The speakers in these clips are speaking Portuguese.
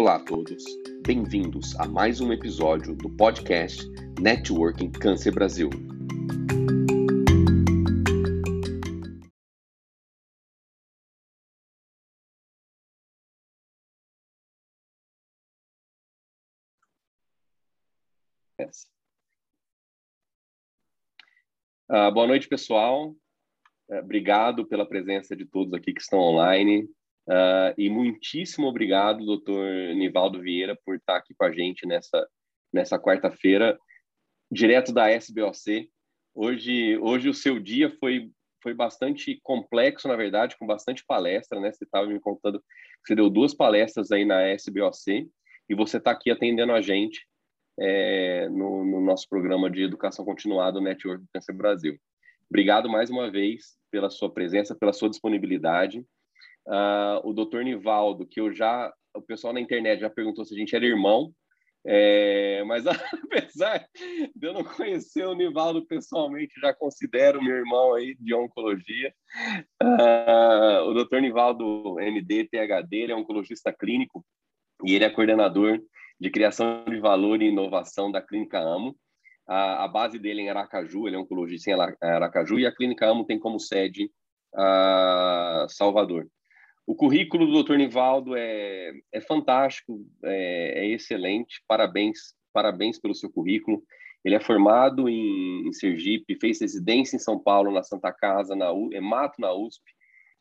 Olá a todos, bem-vindos a mais um episódio do podcast Networking Câncer Brasil. Uh, boa noite, pessoal. Uh, obrigado pela presença de todos aqui que estão online. Uh, e muitíssimo obrigado, doutor Nivaldo Vieira, por estar aqui com a gente nessa, nessa quarta-feira, direto da SBOC. Hoje, hoje o seu dia foi, foi bastante complexo, na verdade, com bastante palestra, né? Você estava me contando que você deu duas palestras aí na SBOC e você está aqui atendendo a gente é, no, no, nosso programa de educação continuada, Network Câncer Brasil. Obrigado mais uma vez pela sua presença, pela sua disponibilidade. Uh, o doutor Nivaldo, que eu já, o pessoal na internet já perguntou se a gente era irmão, é, mas apesar de eu não conhecer o Nivaldo pessoalmente, já considero meu irmão aí de oncologia. Uh, o doutor Nivaldo MD, PhD, ele é oncologista clínico e ele é coordenador de criação de valor e inovação da Clínica Amo. A, a base dele é em Aracaju, ele é oncologista em Aracaju, e a Clínica Amo tem como sede a Salvador. O currículo do Dr. Nivaldo é, é fantástico, é, é, excelente, parabéns, parabéns pelo seu currículo. Ele é formado em, em Sergipe, fez residência em São Paulo, na Santa Casa, na U, é na USP.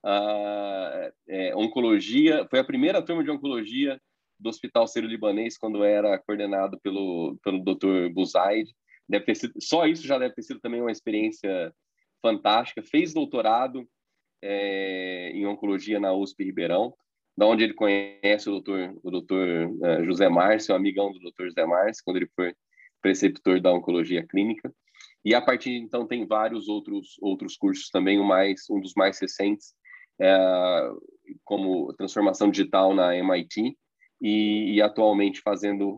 Ah, é, oncologia, foi a primeira turma de oncologia do Hospital Sírio-Libanês quando era coordenado pelo, pelo Dr. Buzaid. Deve ter sido, só isso já deve ter sido também uma experiência fantástica. Fez doutorado é, em oncologia na USP Ribeirão, da onde ele conhece o doutor, o doutor uh, José Márcio, amigão do doutor José Márcio, quando ele foi preceptor da oncologia clínica. E a partir de então tem vários outros outros cursos também, o mais um dos mais recentes, é, como transformação digital na MIT, e, e atualmente fazendo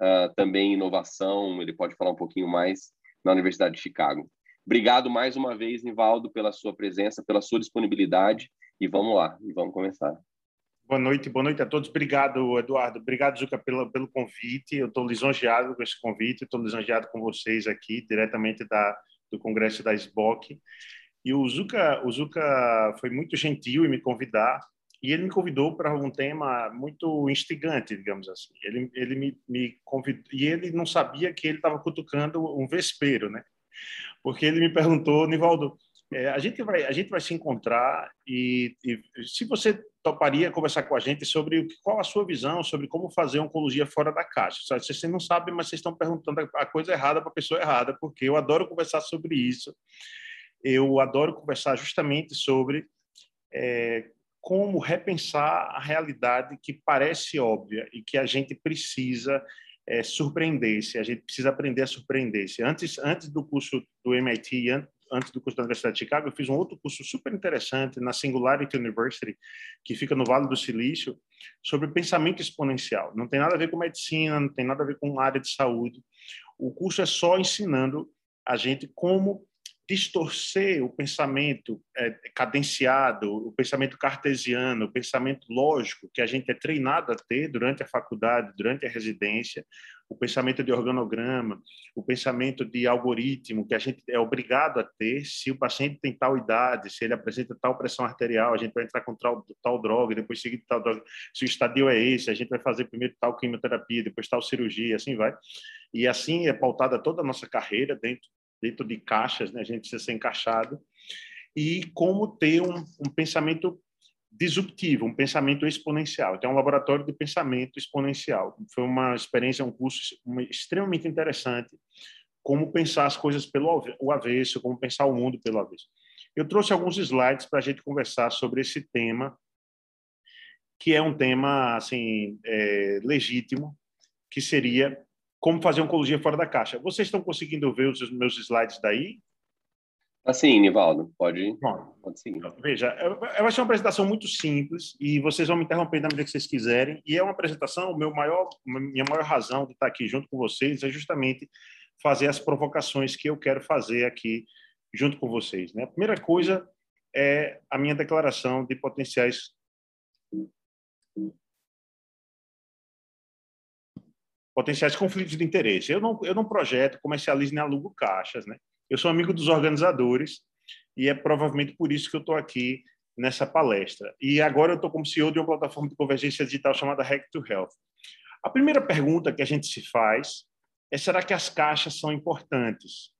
uh, também inovação, ele pode falar um pouquinho mais, na Universidade de Chicago. Obrigado mais uma vez, Nivaldo, pela sua presença, pela sua disponibilidade, e vamos lá, e vamos começar. Boa noite, boa noite a todos. Obrigado, Eduardo. Obrigado, Zuca, pelo, pelo convite. Eu estou lisonjeado com esse convite, estou lisonjeado com vocês aqui, diretamente da, do Congresso da SBOC. E o Zuca, o Zuca foi muito gentil em me convidar e ele me convidou para um tema muito instigante, digamos assim. Ele, ele me, me convidou, e ele não sabia que ele estava cutucando um vespeiro, né? Porque ele me perguntou, Nivaldo, é, a gente vai a gente vai se encontrar e, e, se você toparia conversar com a gente sobre qual a sua visão sobre como fazer oncologia fora da caixa. Vocês não sabem, mas vocês estão perguntando a coisa errada para a pessoa errada, porque eu adoro conversar sobre isso. Eu adoro conversar justamente sobre é, como repensar a realidade que parece óbvia e que a gente precisa é, surpreender-se, a gente precisa aprender a surpreender-se. Antes, antes do curso do MIT, antes do curso da Universidade de Chicago, eu fiz um outro curso super interessante na Singularity University, que fica no Vale do Silício, sobre pensamento exponencial. Não tem nada a ver com medicina, não tem nada a ver com área de saúde. O curso é só ensinando a gente como distorcer o pensamento é, cadenciado, o pensamento cartesiano, o pensamento lógico que a gente é treinado a ter durante a faculdade, durante a residência, o pensamento de organograma, o pensamento de algoritmo que a gente é obrigado a ter. Se o paciente tem tal idade, se ele apresenta tal pressão arterial, a gente vai entrar com tal, tal droga, depois seguir tal droga. Se o estadio é esse, a gente vai fazer primeiro tal quimioterapia, depois tal cirurgia, assim vai. E assim é pautada toda a nossa carreira dentro dentro de caixas, né? a gente precisa ser encaixado, e como ter um, um pensamento disruptivo, um pensamento exponencial. Então, é um laboratório de pensamento exponencial. Foi uma experiência, um curso extremamente interessante, como pensar as coisas pelo avesso, como pensar o mundo pelo avesso. Eu trouxe alguns slides para a gente conversar sobre esse tema, que é um tema assim é, legítimo, que seria como fazer oncologia fora da caixa. Vocês estão conseguindo ver os meus slides daí? Assim, Nivaldo, pode, Bom, pode seguir. Veja, vai ser uma apresentação muito simples e vocês vão me interromper na medida que vocês quiserem. E é uma apresentação, meu maior, minha maior razão de estar aqui junto com vocês é justamente fazer as provocações que eu quero fazer aqui junto com vocês. Né? A primeira coisa é a minha declaração de potenciais potenciais conflitos de interesse. Eu não, eu não projeto, comercializo nem alugo caixas, né? Eu sou amigo dos organizadores e é provavelmente por isso que eu estou aqui nessa palestra. E agora eu estou como CEO de uma plataforma de convergência digital chamada Hack to Health. A primeira pergunta que a gente se faz é: será que as caixas são importantes?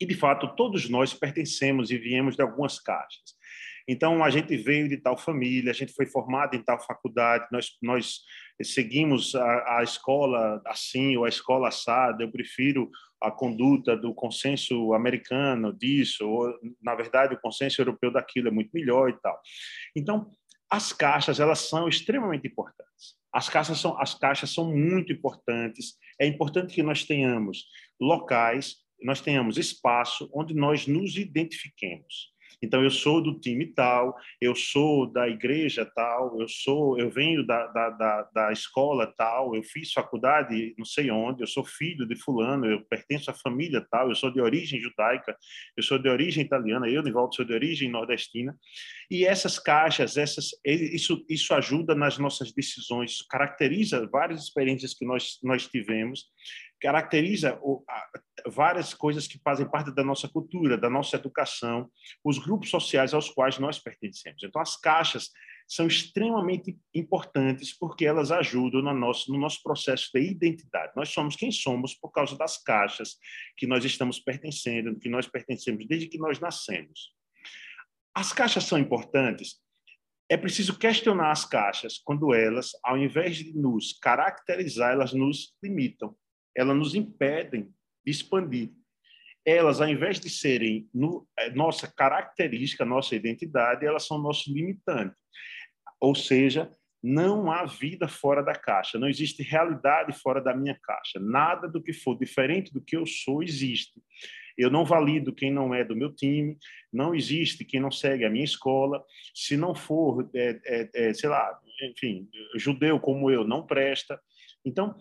E, de fato, todos nós pertencemos e viemos de algumas caixas. Então, a gente veio de tal família, a gente foi formado em tal faculdade, nós, nós seguimos a, a escola assim ou a escola assada, eu prefiro a conduta do consenso americano disso, ou, na verdade, o consenso europeu daquilo é muito melhor e tal. Então, as caixas, elas são extremamente importantes. As caixas são, as caixas são muito importantes. É importante que nós tenhamos locais, nós tenhamos espaço onde nós nos identifiquemos. Então, eu sou do time tal, eu sou da igreja tal, eu sou, eu venho da, da, da, da, escola tal, eu fiz faculdade não sei onde, eu sou filho de fulano, eu pertenço à família tal, eu sou de origem judaica, eu sou de origem italiana, eu, Nivaldo, sou de origem nordestina. E essas caixas, essas, isso, isso ajuda nas nossas decisões, caracteriza várias experiências que nós, nós tivemos, caracteriza várias coisas que fazem parte da nossa cultura, da nossa educação, os grupos sociais aos quais nós pertencemos. Então, as caixas são extremamente importantes porque elas ajudam no nosso, no nosso processo de identidade. Nós somos quem somos por causa das caixas que nós estamos pertencendo, que nós pertencemos desde que nós nascemos. As caixas são importantes. É preciso questionar as caixas quando elas, ao invés de nos caracterizar, elas nos limitam, elas nos impedem de expandir. Elas, ao invés de serem no, é, nossa característica, nossa identidade, elas são nosso limitante. Ou seja, não há vida fora da caixa, não existe realidade fora da minha caixa. Nada do que for diferente do que eu sou existe. Eu não valido quem não é do meu time, não existe quem não segue a minha escola. Se não for, é, é, é, sei lá, enfim, judeu como eu, não presta. Então,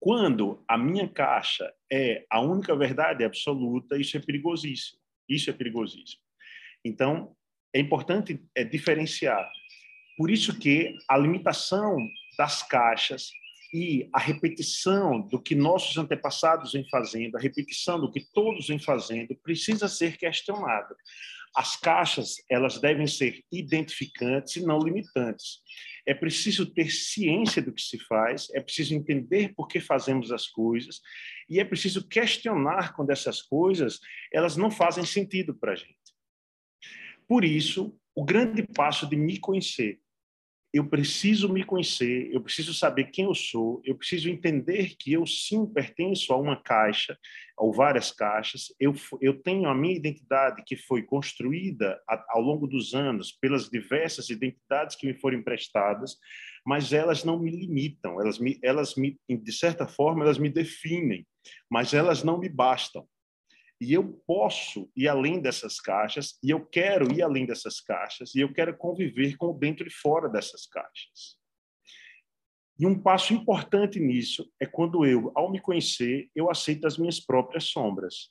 quando a minha caixa é a única verdade absoluta, isso é perigosíssimo. Isso é perigosíssimo. Então, é importante é, diferenciar. Por isso que a limitação das caixas e a repetição do que nossos antepassados vêm fazendo, a repetição do que todos vêm fazendo, precisa ser questionada. As caixas, elas devem ser identificantes e não limitantes. É preciso ter ciência do que se faz, é preciso entender por que fazemos as coisas e é preciso questionar quando essas coisas, elas não fazem sentido para a gente. Por isso, o grande passo de me conhecer, eu preciso me conhecer, eu preciso saber quem eu sou, eu preciso entender que eu sim pertenço a uma caixa, ou várias caixas, eu, eu tenho a minha identidade que foi construída ao longo dos anos pelas diversas identidades que me foram emprestadas, mas elas não me limitam, elas, me, elas me, de certa forma, elas me definem, mas elas não me bastam. E eu posso ir além dessas caixas, e eu quero ir além dessas caixas, e eu quero conviver com dentro e fora dessas caixas. E um passo importante nisso é quando eu, ao me conhecer, eu aceito as minhas próprias sombras.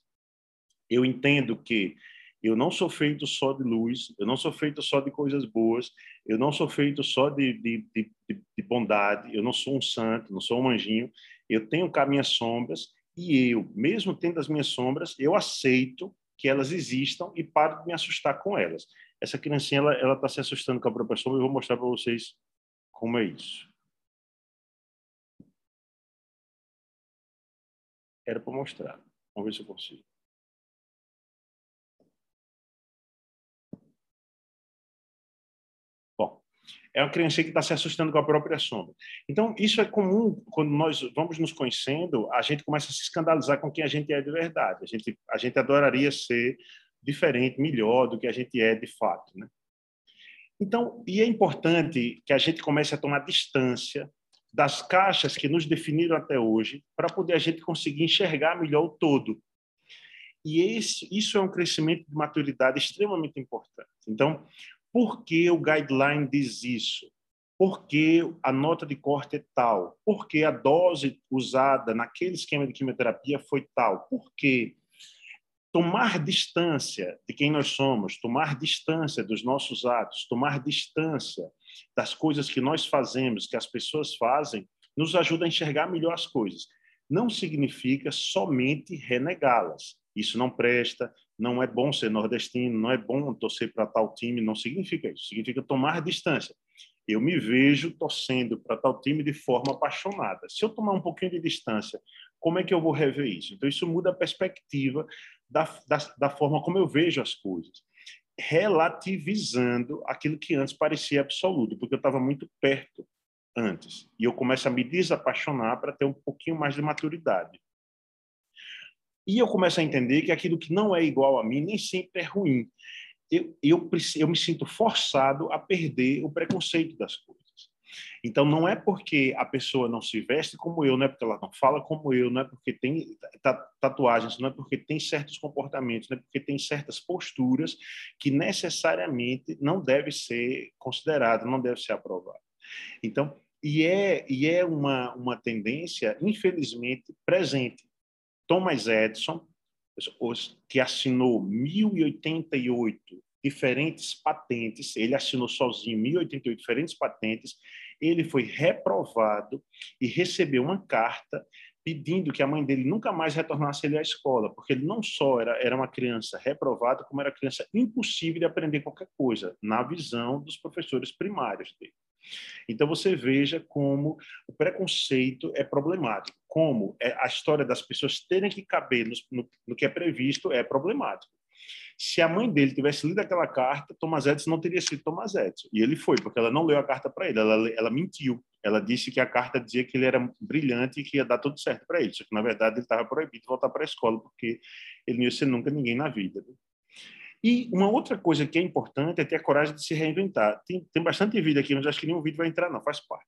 Eu entendo que eu não sou feito só de luz, eu não sou feito só de coisas boas, eu não sou feito só de, de, de, de bondade, eu não sou um santo, não sou um anjinho, eu tenho cá minhas sombras e eu, mesmo tendo as minhas sombras, eu aceito que elas existam e paro de me assustar com elas. Essa criancinha, ela está se assustando com a própria sombra, eu vou mostrar para vocês como é isso. Era para mostrar. Vamos ver se eu consigo. É uma criança que está se assustando com a própria sombra. Então, isso é comum quando nós vamos nos conhecendo, a gente começa a se escandalizar com quem a gente é de verdade. A gente, a gente adoraria ser diferente, melhor do que a gente é de fato. Né? Então, e é importante que a gente comece a tomar distância das caixas que nos definiram até hoje, para poder a gente conseguir enxergar melhor o todo. E esse, isso é um crescimento de maturidade extremamente importante. Então, por que o guideline diz isso? Por que a nota de corte é tal? Por que a dose usada naquele esquema de quimioterapia foi tal? Por que tomar distância de quem nós somos, tomar distância dos nossos atos, tomar distância das coisas que nós fazemos, que as pessoas fazem, nos ajuda a enxergar melhor as coisas. Não significa somente renegá-las. Isso não presta, não é bom ser nordestino, não é bom torcer para tal time, não significa isso. Significa tomar distância. Eu me vejo torcendo para tal time de forma apaixonada. Se eu tomar um pouquinho de distância, como é que eu vou rever isso? Então, isso muda a perspectiva da, da, da forma como eu vejo as coisas, relativizando aquilo que antes parecia absoluto, porque eu estava muito perto antes. E eu começo a me desapaixonar para ter um pouquinho mais de maturidade. E eu começo a entender que aquilo que não é igual a mim nem sempre é ruim eu, eu, eu me sinto forçado a perder o preconceito das coisas. Então, não é porque a pessoa não se veste como eu, não é porque ela não fala como eu, não é porque tem tatuagens, não é porque tem certos comportamentos, não é porque tem certas posturas que necessariamente não deve ser considerado, não deve ser aprovado. Então, e é, e é uma, uma tendência, infelizmente, presente. Thomas Edison, que assinou 1088 diferentes patentes, ele assinou sozinho 1088 diferentes patentes, ele foi reprovado e recebeu uma carta pedindo que a mãe dele nunca mais retornasse ele à escola, porque ele não só era, era uma criança reprovada, como era criança impossível de aprender qualquer coisa, na visão dos professores primários dele. Então você veja como o preconceito é problemático, como é a história das pessoas terem que caber no, no, no que é previsto é problemático. Se a mãe dele tivesse lido aquela carta, Thomas Edison não teria sido Thomas Edison. E ele foi, porque ela não leu a carta para ele, ela, ela mentiu. Ela disse que a carta dizia que ele era brilhante e que ia dar tudo certo para ele. Só que, na verdade, ele estava proibido de voltar para a escola, porque ele não ia ser nunca ninguém na vida. E uma outra coisa que é importante é ter a coragem de se reinventar. Tem, tem bastante vídeo aqui, mas acho que nenhum vídeo vai entrar, não, faz parte.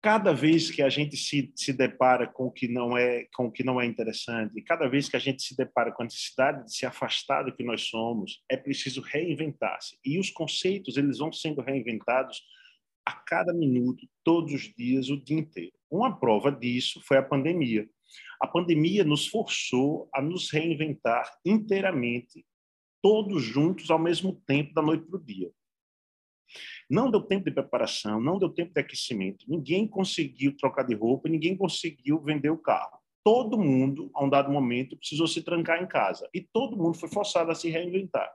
Cada vez que a gente se, se depara com o que não é com o que não é interessante, cada vez que a gente se depara com a necessidade de se afastar do que nós somos, é preciso reinventar-se. E os conceitos eles vão sendo reinventados a cada minuto, todos os dias, o dia inteiro. Uma prova disso foi a pandemia. A pandemia nos forçou a nos reinventar inteiramente, todos juntos ao mesmo tempo, da noite para o dia. Não deu tempo de preparação, não deu tempo de aquecimento, ninguém conseguiu trocar de roupa, ninguém conseguiu vender o carro. Todo mundo, a um dado momento, precisou se trancar em casa e todo mundo foi forçado a se reinventar.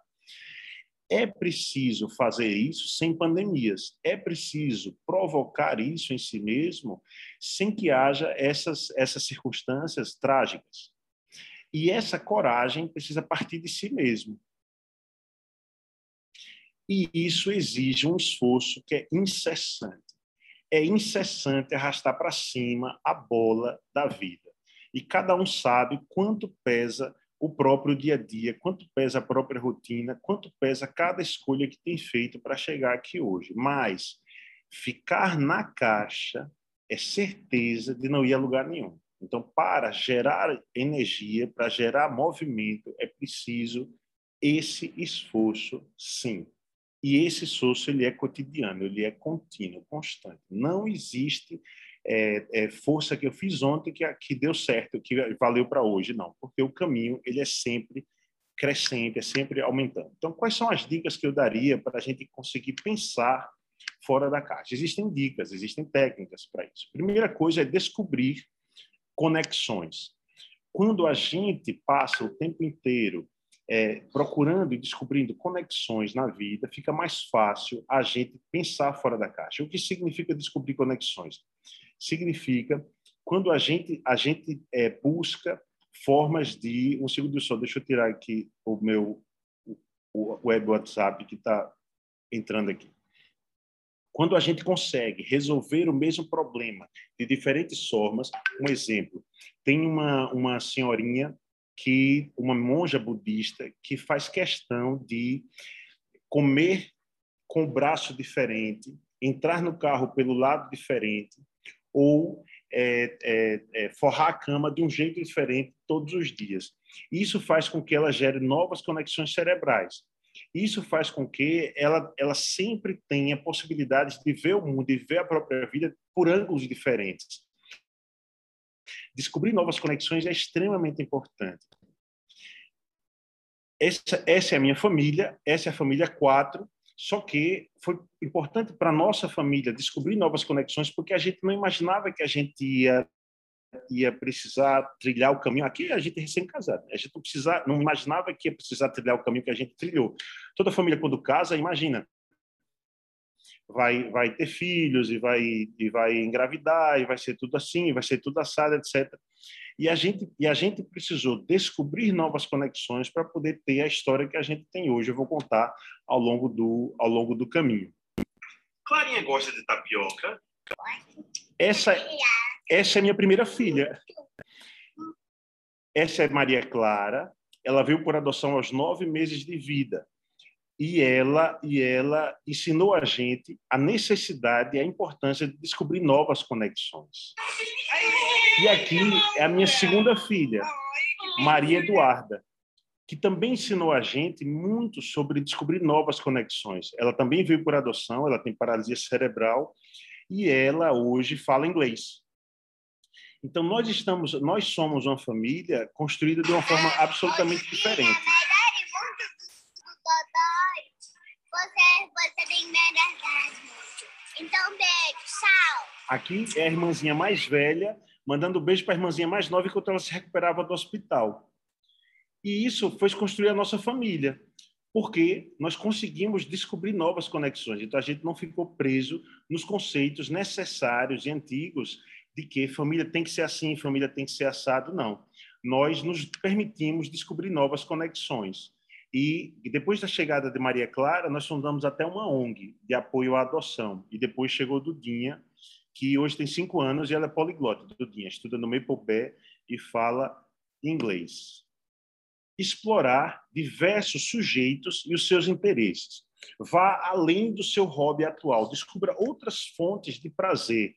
É preciso fazer isso sem pandemias. É preciso provocar isso em si mesmo sem que haja essas, essas circunstâncias trágicas. E essa coragem precisa partir de si mesmo. E isso exige um esforço que é incessante. É incessante arrastar para cima a bola da vida. E cada um sabe quanto pesa o próprio dia a dia, quanto pesa a própria rotina, quanto pesa cada escolha que tem feito para chegar aqui hoje. Mas ficar na caixa é certeza de não ir a lugar nenhum. Então, para gerar energia, para gerar movimento, é preciso esse esforço, sim. E esse esforço ele é cotidiano, ele é contínuo, constante. Não existe é, é, força que eu fiz ontem que, que deu certo, que valeu para hoje, não, porque o caminho ele é sempre crescente, é sempre aumentando. Então, quais são as dicas que eu daria para a gente conseguir pensar fora da caixa? Existem dicas, existem técnicas para isso. Primeira coisa é descobrir conexões. Quando a gente passa o tempo inteiro é, procurando e descobrindo conexões na vida, fica mais fácil a gente pensar fora da caixa. O que significa descobrir conexões? Significa quando a gente a gente é, busca formas de um segundo só deixa eu tirar aqui o meu o web WhatsApp que está entrando aqui. Quando a gente consegue resolver o mesmo problema de diferentes formas um exemplo tem uma uma senhorinha que uma monja budista que faz questão de comer com o braço diferente entrar no carro pelo lado diferente ou é, é, é, forrar a cama de um jeito diferente todos os dias. Isso faz com que ela gere novas conexões cerebrais. Isso faz com que ela, ela sempre tenha possibilidades de ver o mundo e ver a própria vida por ângulos diferentes. Descobrir novas conexões é extremamente importante. Essa, essa é a minha família, essa é a família 4, Só que foi importante para nossa família descobrir novas conexões, porque a gente não imaginava que a gente ia ia precisar trilhar o caminho. Aqui a gente é recém-casado, a gente não, não imaginava que ia precisar trilhar o caminho que a gente trilhou. Toda família, quando casa, imagina, vai, vai ter filhos e vai, e vai engravidar, e vai ser tudo assim, vai ser tudo assado, etc. E a gente, e a gente precisou descobrir novas conexões para poder ter a história que a gente tem hoje. Eu vou contar ao longo do, ao longo do caminho. Clarinha gosta de tapioca? Essa, essa é minha primeira filha. Essa é Maria Clara. Ela veio por adoção aos nove meses de vida. E ela, e ela ensinou a gente a necessidade e a importância de descobrir novas conexões. E aqui é a minha segunda filha, Maria Eduarda, que também ensinou a gente muito sobre descobrir novas conexões. Ela também veio por adoção, ela tem paralisia cerebral e ela hoje fala inglês. Então nós estamos, nós somos uma família construída de uma forma absolutamente diferente. Tem Então. Aqui é a irmãzinha mais velha mandando beijo para a irmãzinha mais nova enquanto ela se recuperava do hospital. E isso foi construir a nossa família, porque nós conseguimos descobrir novas conexões. Então a gente não ficou preso nos conceitos necessários e antigos de que família tem que ser assim, família tem que ser assado, não. Nós nos permitimos descobrir novas conexões. E depois da chegada de Maria Clara, nós fundamos até uma ONG de apoio à adoção. E depois chegou Dudinha, que hoje tem cinco anos e ela é poliglota, Dudinha, estuda no Maple Bay e fala inglês. Explorar diversos sujeitos e os seus interesses. Vá além do seu hobby atual, descubra outras fontes de prazer,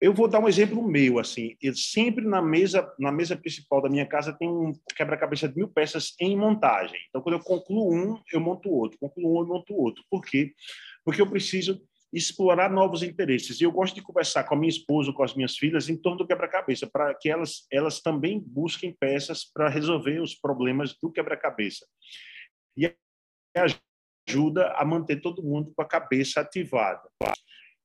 eu vou dar um exemplo meu, assim, eu sempre na mesa, na mesa principal da minha casa tem um quebra-cabeça de mil peças em montagem. Então, quando eu concluo um, eu monto outro, concluo um, eu monto outro. Por quê? Porque eu preciso explorar novos interesses. E eu gosto de conversar com a minha esposa, com as minhas filhas, em torno do quebra-cabeça, para que elas, elas também busquem peças para resolver os problemas do quebra-cabeça. E ajuda a manter todo mundo com a cabeça ativada.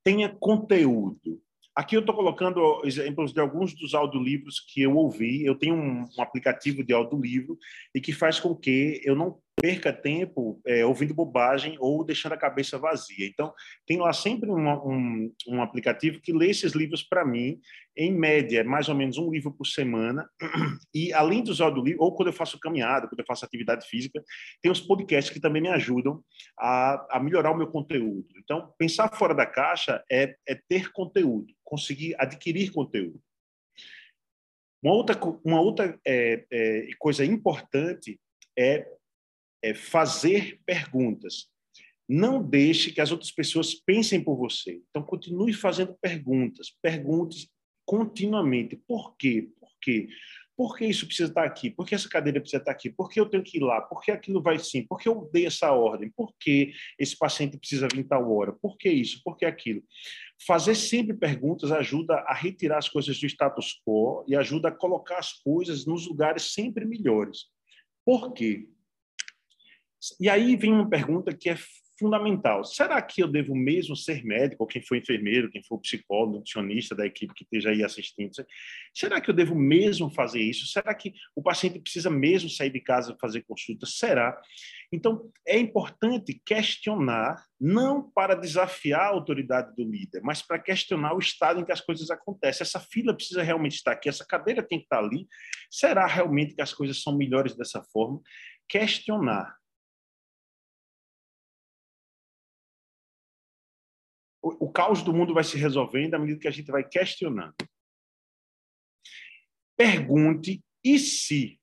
Tenha conteúdo. Aqui eu estou colocando exemplos de alguns dos audiolivros que eu ouvi. Eu tenho um, um aplicativo de audiolivro e que faz com que eu não perca tempo é, ouvindo bobagem ou deixando a cabeça vazia. Então, tem lá sempre um, um aplicativo que lê esses livros para mim, em média, mais ou menos um livro por semana. E, além dos audiolivros, ou quando eu faço caminhada, quando eu faço atividade física, tem os podcasts que também me ajudam a, a melhorar o meu conteúdo. Então, pensar fora da caixa é, é ter conteúdo, conseguir adquirir conteúdo. Uma outra, uma outra é, é, coisa importante é é fazer perguntas. Não deixe que as outras pessoas pensem por você. Então, continue fazendo perguntas. Pergunte continuamente. Por quê? Por quê? Por que isso precisa estar aqui? Por que essa cadeira precisa estar aqui? Por que eu tenho que ir lá? Por que aquilo vai sim? Por que eu dei essa ordem? Por que esse paciente precisa vir tal hora? Por que isso? Por que aquilo? Fazer sempre perguntas ajuda a retirar as coisas do status quo e ajuda a colocar as coisas nos lugares sempre melhores. Por quê? E aí vem uma pergunta que é fundamental. Será que eu devo mesmo ser médico, ou quem for enfermeiro, quem for psicólogo, nutricionista da equipe que esteja aí assistindo? Será que eu devo mesmo fazer isso? Será que o paciente precisa mesmo sair de casa fazer consulta? Será? Então, é importante questionar, não para desafiar a autoridade do líder, mas para questionar o estado em que as coisas acontecem. Essa fila precisa realmente estar aqui, essa cadeira tem que estar ali. Será realmente que as coisas são melhores dessa forma? Questionar o, caos do mundo vai se resolvendo à medida que a gente vai questionando. Pergunte e se?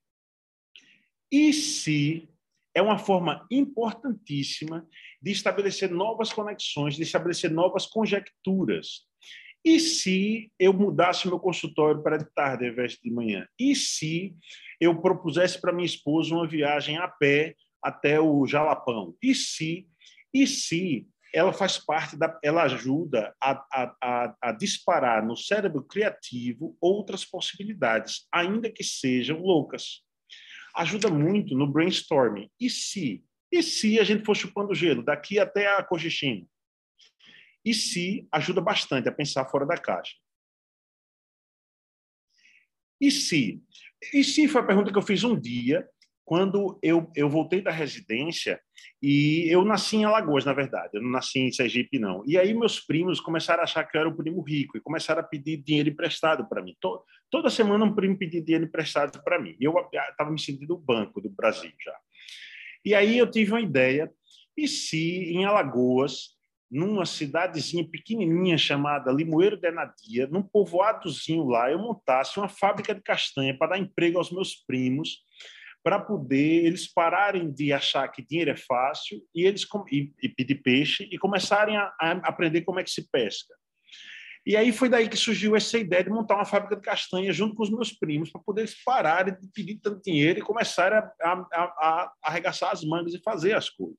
E se é uma forma importantíssima de estabelecer novas conexões, de estabelecer novas conjecturas. E se eu mudasse meu consultório para de tarde ao invés de manhã? E se eu propusesse para minha esposa uma viagem a pé até o Jalapão? E se? E se ela faz parte da, ela ajuda a, a, a, a, disparar no cérebro criativo outras possibilidades, ainda que sejam loucas. Ajuda muito no brainstorming. E se? E se a gente for chupando gelo daqui até a Cochichina? E se ajuda bastante a pensar fora da caixa? E se? E se foi a pergunta que eu fiz um dia, quando eu, eu voltei da residência, e eu nasci em Alagoas, na verdade, eu não nasci em Sergipe, não. E aí meus primos começaram a achar que eu era o primo rico e começaram a pedir dinheiro emprestado para mim. Toda semana um primo pedia dinheiro emprestado para mim. Eu estava me sentindo o banco do Brasil já. E aí eu tive uma ideia, e se em Alagoas numa cidadezinha pequenininha chamada Limoeiro de Nadia, num povoadozinho lá, eu montasse uma fábrica de castanha para dar emprego aos meus primos, para poder eles pararem de achar que dinheiro é fácil e eles e, e pedir peixe e começarem a, a, aprender como é que se pesca. E aí foi daí que surgiu essa ideia de montar uma fábrica de castanha junto com os meus primos para poder eles pararem de pedir tanto dinheiro e começarem a, a, a arregaçar as mangas e fazer as coisas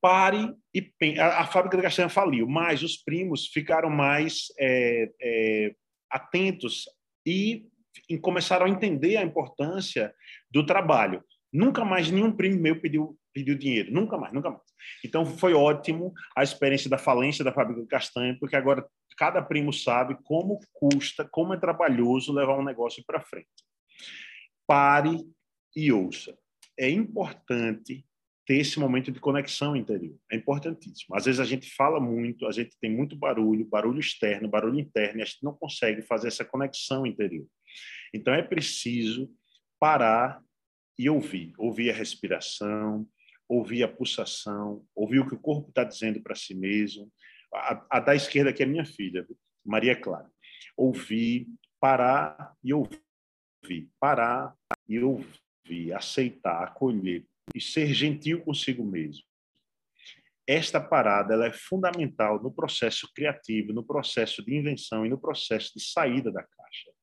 pare e. A, a, fábrica de castanha faliu, mas os primos ficaram mais é, é, atentos e, e, começaram a entender a importância do trabalho. Nunca mais nenhum primo meu pediu, pediu dinheiro, nunca mais, nunca mais. Então foi ótimo a experiência da falência da fábrica de castanha, porque agora cada primo sabe como custa, como é trabalhoso levar um negócio para frente. Pare e ouça. É importante ter esse momento de conexão interior. É importantíssimo. Às vezes a gente fala muito, a gente tem muito barulho, barulho externo, barulho interno, e a gente não consegue fazer essa conexão interior. Então é preciso parar e ouvir. Ouvir a respiração, ouvir a pulsação, ouvir o que o corpo está dizendo para si mesmo. A, a, da esquerda, que é minha filha, Maria Clara. Ouvir, parar e ouvir. Parar e ouvir, aceitar, acolher, e ser gentil consigo mesmo. Esta parada ela é fundamental no processo criativo, no processo de invenção e no processo de saída da caixa.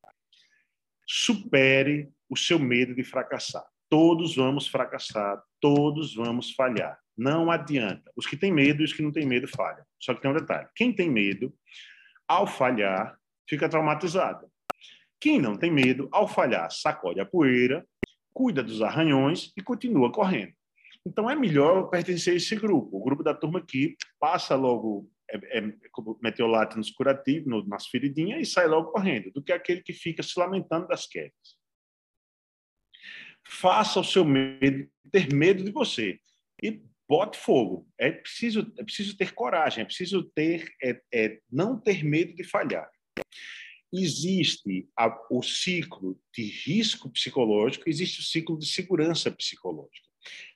Supere o seu medo de fracassar. Todos vamos fracassar, todos vamos falhar. Não adianta. Os que têm medo e os que não têm medo falham. Só que tem um detalhe: quem tem medo, ao falhar, fica traumatizado. Quem não tem medo, ao falhar, sacode a poeira cuida dos arranhões e continua correndo. Então é melhor pertencer a esse grupo, o grupo da turma que passa logo é, é, meteolate nos curativos, no, nas feridinhas e sai logo correndo, do que aquele que fica se lamentando das quedas. Faça o seu medo ter medo de você e bote fogo. É preciso, é preciso ter coragem, é preciso ter, é, é não ter medo de falhar existe a, o ciclo de risco psicológico, existe o ciclo de segurança psicológica.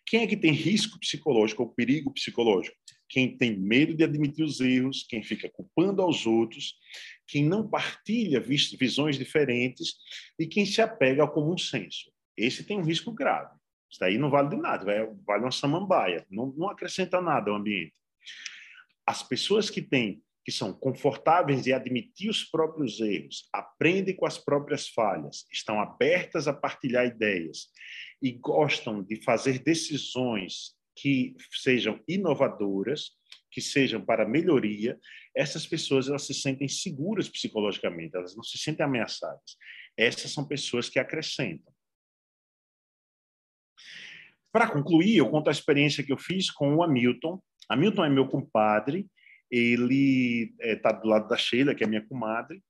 Quem é que tem risco psicológico ou perigo psicológico? Quem tem medo de admitir os erros, quem fica culpando aos outros, quem não partilha visões diferentes e quem se apega ao comum senso. Esse tem um risco grave. Isso daí não vale de nada, vale uma samambaia, não, não acrescenta nada ao ambiente. As pessoas que têm que são confortáveis em admitir os próprios erros, aprendem com as próprias falhas, estão abertas a partilhar ideias e gostam de fazer decisões que sejam inovadoras, que sejam para melhoria, essas pessoas elas se sentem seguras psicologicamente, elas não se sentem ameaçadas. Essas são pessoas que acrescentam. Para concluir, eu conto a experiência que eu fiz com o Hamilton. Hamilton é meu compadre ele está eh, é, do lado da Sheila, que é minha comadre,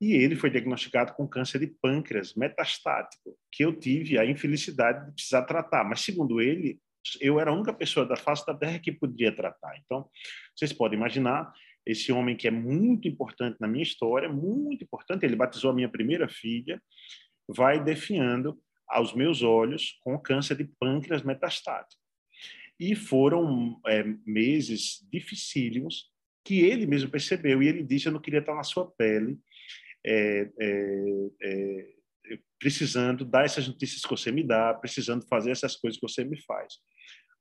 e ele foi diagnosticado com câncer de pâncreas metastático, que eu tive a infelicidade de precisar tratar. Mas, segundo ele, eu era a única pessoa da face da Terra que podia tratar. Então, vocês podem imaginar esse homem que é muito importante na minha história, muito importante, ele batizou a minha primeira filha, vai definhando aos meus olhos com câncer de pâncreas metastático. E foram é, meses dificílimos, que ele mesmo percebeu e ele disse: Eu não queria estar na sua pele, é, é, é, precisando dar essas notícias que você me dá, precisando fazer essas coisas que você me faz.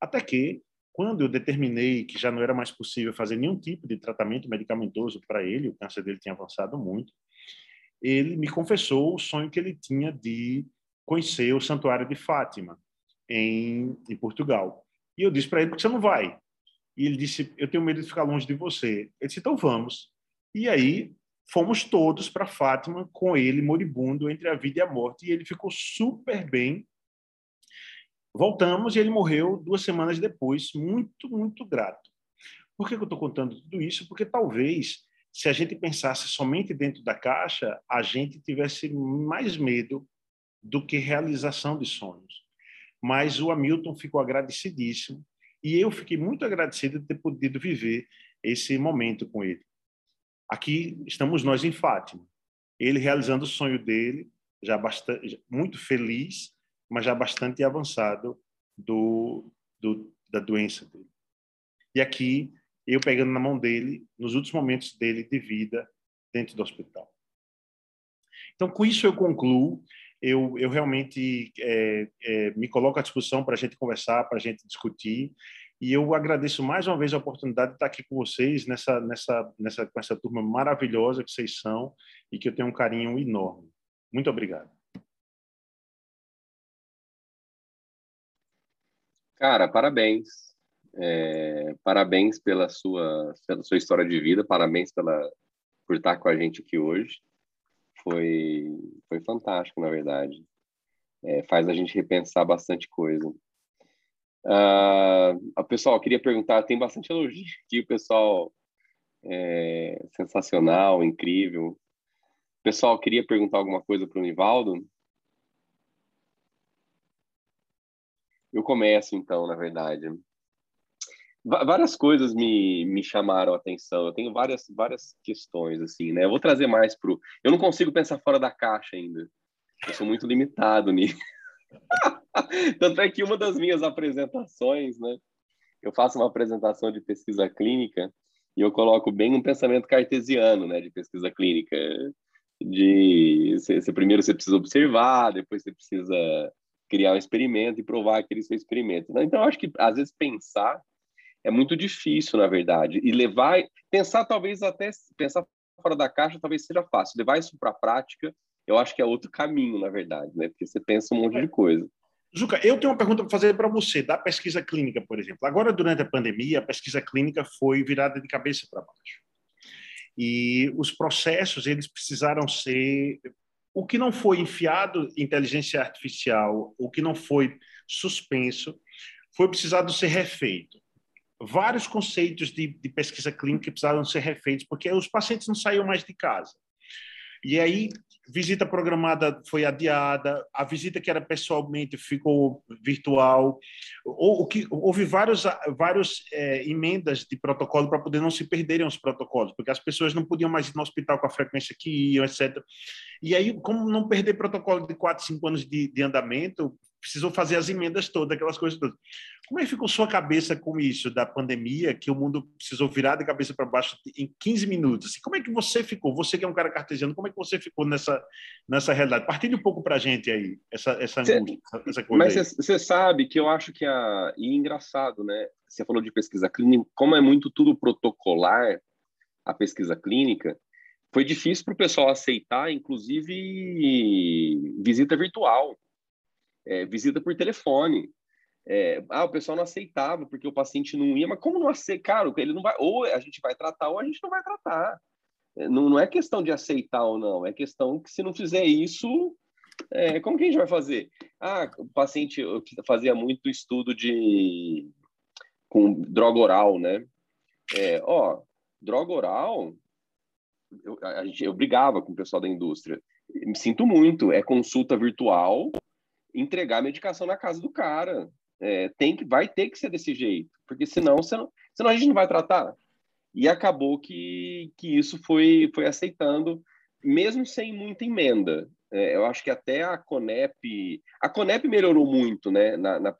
Até que, quando eu determinei que já não era mais possível fazer nenhum tipo de tratamento medicamentoso para ele, o câncer dele tinha avançado muito, ele me confessou o sonho que ele tinha de conhecer o Santuário de Fátima, em, em Portugal. E eu disse para ele: Por que você não vai? E ele disse: Eu tenho medo de ficar longe de você. Ele disse: Então vamos. E aí fomos todos para Fátima com ele moribundo entre a vida e a morte. E ele ficou super bem. Voltamos e ele morreu duas semanas depois, muito, muito grato. Por que eu estou contando tudo isso? Porque talvez, se a gente pensasse somente dentro da caixa, a gente tivesse mais medo do que realização de sonhos. Mas o Hamilton ficou agradecidíssimo e eu fiquei muito agradecido de ter podido viver esse momento com ele. Aqui estamos nós em Fátima. Ele realizando o sonho dele, já bastante, muito feliz, mas já bastante avançado do, do, da doença dele. E aqui eu pegando na mão dele nos últimos momentos dele de vida dentro do hospital. Então, com isso eu concluo. Eu, eu realmente é, é, me coloco à disposição para a gente conversar, para a gente discutir. E eu agradeço mais uma vez a oportunidade de estar aqui com vocês nessa, nessa, nessa, com essa turma maravilhosa que vocês são e que eu tenho um carinho enorme. Muito obrigado. Cara, parabéns. É, parabéns pela sua, pela sua história de vida, parabéns pela, por estar com a gente aqui hoje. Foi, foi fantástico, na verdade. É, faz a gente repensar bastante coisa. Uh, pessoal, queria perguntar, tem bastante elogio aqui, o pessoal é, sensacional, incrível. Pessoal, queria perguntar alguma coisa para o Nivaldo? Eu começo, então, na verdade. várias coisas me, me chamaram a atenção. Eu tenho várias, várias questões, assim, né? Eu vou trazer mais para Eu não consigo pensar fora da caixa ainda. Eu sou muito limitado nisso. Tanto é que uma das minhas apresentações, né? Eu faço uma apresentação de pesquisa clínica e eu coloco bem um pensamento cartesiano, né? De pesquisa clínica. De você, primeiro você precisa observar, depois você precisa criar um experimento e provar aquele seu experimento. Né? Então, eu acho que às vezes pensar é muito difícil, na verdade, e levar, pensar talvez até pensar fora da caixa talvez seja fácil. Levar isso para a prática, eu acho que é outro caminho, na verdade, né? Porque você pensa um monte de coisa. Juca, eu tenho uma pergunta para fazer para você, da pesquisa clínica, por exemplo. Agora, durante a pandemia, a pesquisa clínica foi virada de cabeça para baixo. E os processos, eles precisaram ser... O que não foi enfiado inteligência artificial, o que não foi suspenso, foi precisado ser refeito. Vários conceitos de, de pesquisa clínica precisaram ser refeitos, porque os pacientes não saíam mais de casa. E aí visita programada foi adiada, a visita que era pessoalmente ficou virtual, ou, que, houve vários, vários é, emendas de protocolo para poder não se perderem os protocolos, porque as pessoas não podiam mais ir no hospital com a frequência que iam, etc. E aí, como não perder protocolo de 4, 5 anos de, de andamento, precisou fazer as emendas todas, aquelas coisas todas. Como é que ficou sua cabeça com isso da pandemia, que o mundo precisou virar de cabeça para baixo em 15 minutos? Assim, como é que você ficou? Você que é um cara cartesiano, como é que você ficou nessa, nessa realidade? Partilhe um pouco para a gente aí, essa, essa, cê, essa coisa. Mas você sabe que eu acho que a. E engraçado, né? Você falou de pesquisa clínica, como é muito tudo protocolar, a pesquisa clínica, foi difícil para o pessoal aceitar, inclusive visita virtual é, visita por telefone. É, ah, o pessoal não aceitava porque o paciente não ia, mas como não aceita? Cara, ele não vai, ou a gente vai tratar ou a gente não vai tratar. É, não, não é questão de aceitar ou não, é questão que se não fizer isso, é, como que a gente vai fazer? Ah, o paciente fazia muito estudo de com droga oral, né? É, ó, droga oral, eu, a gente, eu brigava com o pessoal da indústria. Me sinto muito, é consulta virtual, entregar a medicação na casa do cara. É, tem que, vai ter que ser desse jeito, porque senão, senão, a gente não vai tratar. E acabou que, que isso foi, foi aceitando, mesmo sem muita emenda. É, eu acho que até a Conep, a Conep melhorou muito, né, na, na,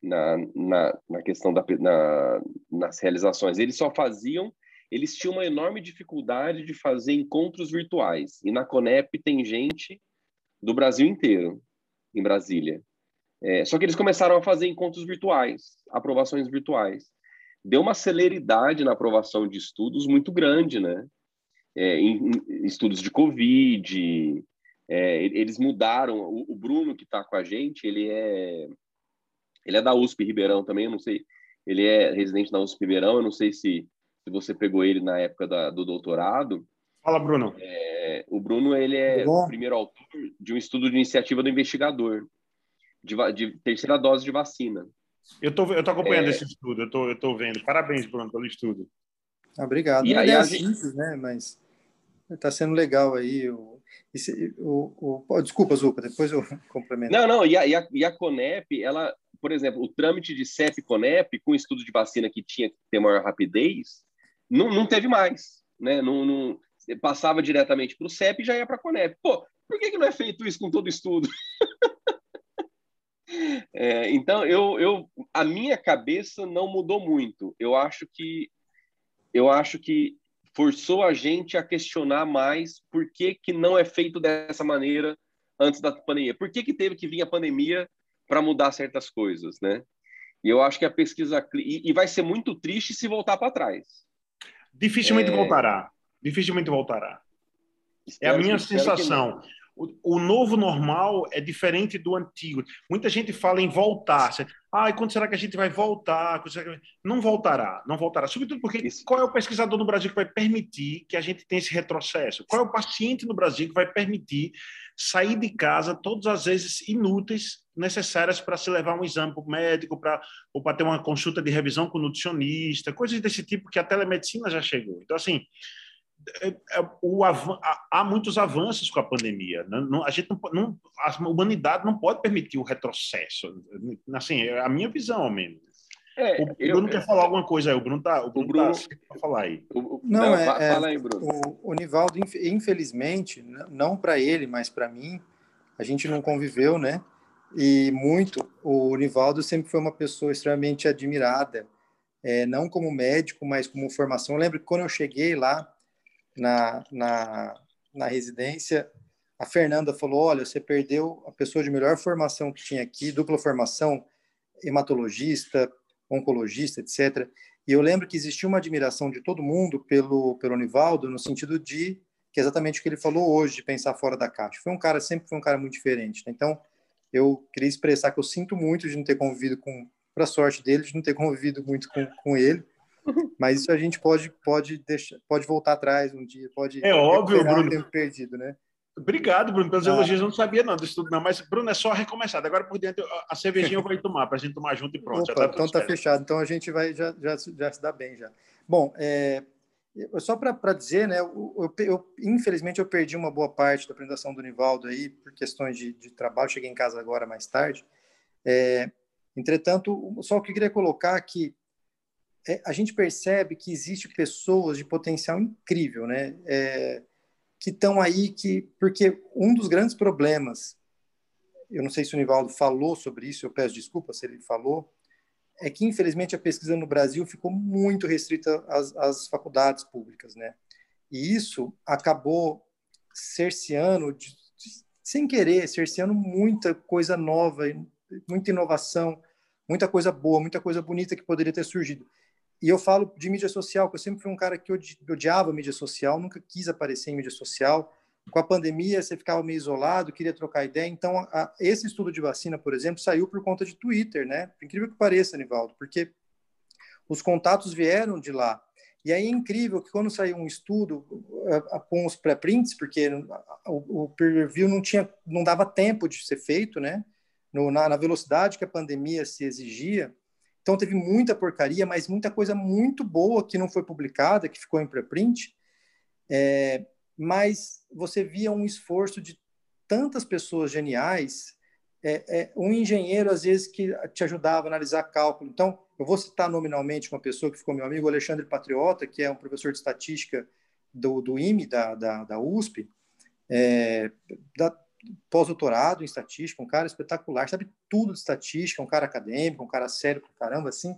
na, na, na questão da, na, nas realizações. Eles só faziam, eles tinham uma enorme dificuldade de fazer encontros virtuais. E na Conep tem gente do Brasil inteiro, em Brasília. É, só que eles começaram a fazer encontros virtuais, aprovações virtuais. Deu uma celeridade na aprovação de estudos muito grande, né? É, em, em estudos de Covid, é, eles mudaram. O, o Bruno, que está com a gente, ele é, ele é da USP Ribeirão também, eu não sei. Ele é residente da USP Ribeirão, eu não sei se, se você pegou ele na época da, do doutorado. Fala, Bruno. É, o Bruno ele é o primeiro autor de um estudo de iniciativa do investigador. de, de terceira dose de vacina. Eu tô, eu tô acompanhando é... esse estudo, eu tô, eu tô vendo. Parabéns, Bruno, pelo estudo. Obrigado. E, Não aí, é simples, né? Mas está sendo legal aí. O, esse, o, o, desculpa, Zupa, depois eu complemento. Não, não, e a, e a, e a Conep, ela, por exemplo, o trâmite de CEP-CONEP, com estudo de vacina que tinha que ter maior rapidez, não, não teve mais, né? Não, não passava diretamente para o CEP e já ia para a Conep. Pô, por que, que não é feito isso com todo estudo? é, então, eu, eu, a minha cabeça não mudou muito. Eu acho que eu acho que forçou a gente a questionar mais por que, que não é feito dessa maneira antes da pandemia. Por que, que teve que vir a pandemia para mudar certas coisas, né? E eu acho que a pesquisa e, e vai ser muito triste se voltar para trás. Dificilmente é... voltará. Dificilmente voltará. Espero é a minha sensação o, novo normal é diferente do antigo. Muita gente fala em voltar. Ah, e quando será que a gente vai voltar? Não voltará, não voltará. Sobretudo porque Isso. qual é o pesquisador no Brasil que vai permitir que a gente tenha esse retrocesso? Qual é o paciente no Brasil que vai permitir sair de casa todas as vezes inúteis necessárias para se levar um exame para o médico, para, ou para ter uma consulta de revisão com o nutricionista, coisas desse tipo que a telemedicina já chegou. Então, assim, o, há muitos avanços com a pandemia. Né? Não, a gente não, não, a humanidade não pode permitir o retrocesso. Assim, é a minha visão, ao menos. É, o Bruno eu, quer falar alguma coisa aí. O Bruno tá, o Bruno, o Bruno tá falar aí. não, não é, fala aí, Bruno. O, o Nivaldo, infelizmente, não para ele, mas para mim, a gente não conviveu, né? E muito. O Nivaldo sempre foi uma pessoa extremamente admirada, é, não como médico, mas como formação. Eu lembro que quando eu cheguei lá, na, na, na residência, a Fernanda falou: olha, você perdeu a pessoa de melhor formação que tinha aqui, dupla formação, hematologista, oncologista, etc. E eu lembro que existia uma admiração de todo mundo pelo, pelo Nivaldo, no sentido de que é exatamente o que ele falou hoje, de pensar fora da caixa. Foi um cara, sempre foi um cara muito diferente. Né? Então, eu queria expressar que eu sinto muito de não ter convivido com, para sorte dele, de não ter convivido muito com, com ele, mas isso a gente pode pode deixar, pode voltar atrás um dia, pode É óbvio, Bruno. tempo perdido, né? Obrigado, Bruno, pelos ah. elogios. Eu não sabia não disso tudo, não. Mas, Bruno, é só recomeçar. Agora por dentro, a cervejinha eu vou tomar, para a gente tomar junto e pronto. Opa, tá então tá fechado. Então a gente vai já, já, já se dá bem já. Bom, é, só para dizer, né? Eu, eu, eu, infelizmente eu perdi uma boa parte da apresentação do Nivaldo aí por questões de, de trabalho. Cheguei em casa agora mais tarde. É, entretanto, só o que eu queria colocar aqui é, a gente percebe que existe pessoas de potencial incrível, né? É, que estão aí que porque um dos grandes problemas, eu não sei se o Nivaldo falou sobre isso, eu peço desculpa se ele falou, é que infelizmente a pesquisa no Brasil ficou muito restrita às, às faculdades públicas, né? E isso acabou cerceando, de, sem querer, cerceando muita coisa nova, muita inovação, muita coisa boa, muita coisa bonita que poderia ter surgido. E eu falo de mídia social, que eu sempre fui um cara que odiava mídia social, nunca quis aparecer em mídia social. Com a pandemia, você ficava meio isolado, queria trocar ideia. Então, a, esse estudo de vacina, por exemplo, saiu por conta de Twitter, né? Incrível que pareça, Nivaldo, porque os contatos vieram de lá. E aí é incrível que quando saiu um estudo com os pré-prints, porque o, o peer review não tinha, não dava tempo de ser feito, né? No, na, na velocidade que a pandemia se exigia, então teve muita porcaria, mas muita coisa muito boa que não foi publicada, que ficou em preprint. É, mas você via um esforço de tantas pessoas geniais, é, é, um engenheiro às vezes que te ajudava a analisar cálculo. Então, eu vou citar nominalmente uma pessoa que ficou meu amigo, Alexandre Patriota, que é um professor de estatística do, do IME, da, da, da USP, é, da, pós-doutorado em estatística, um cara espetacular, sabe tudo de estatística, um cara acadêmico, um cara sério pra caramba, assim.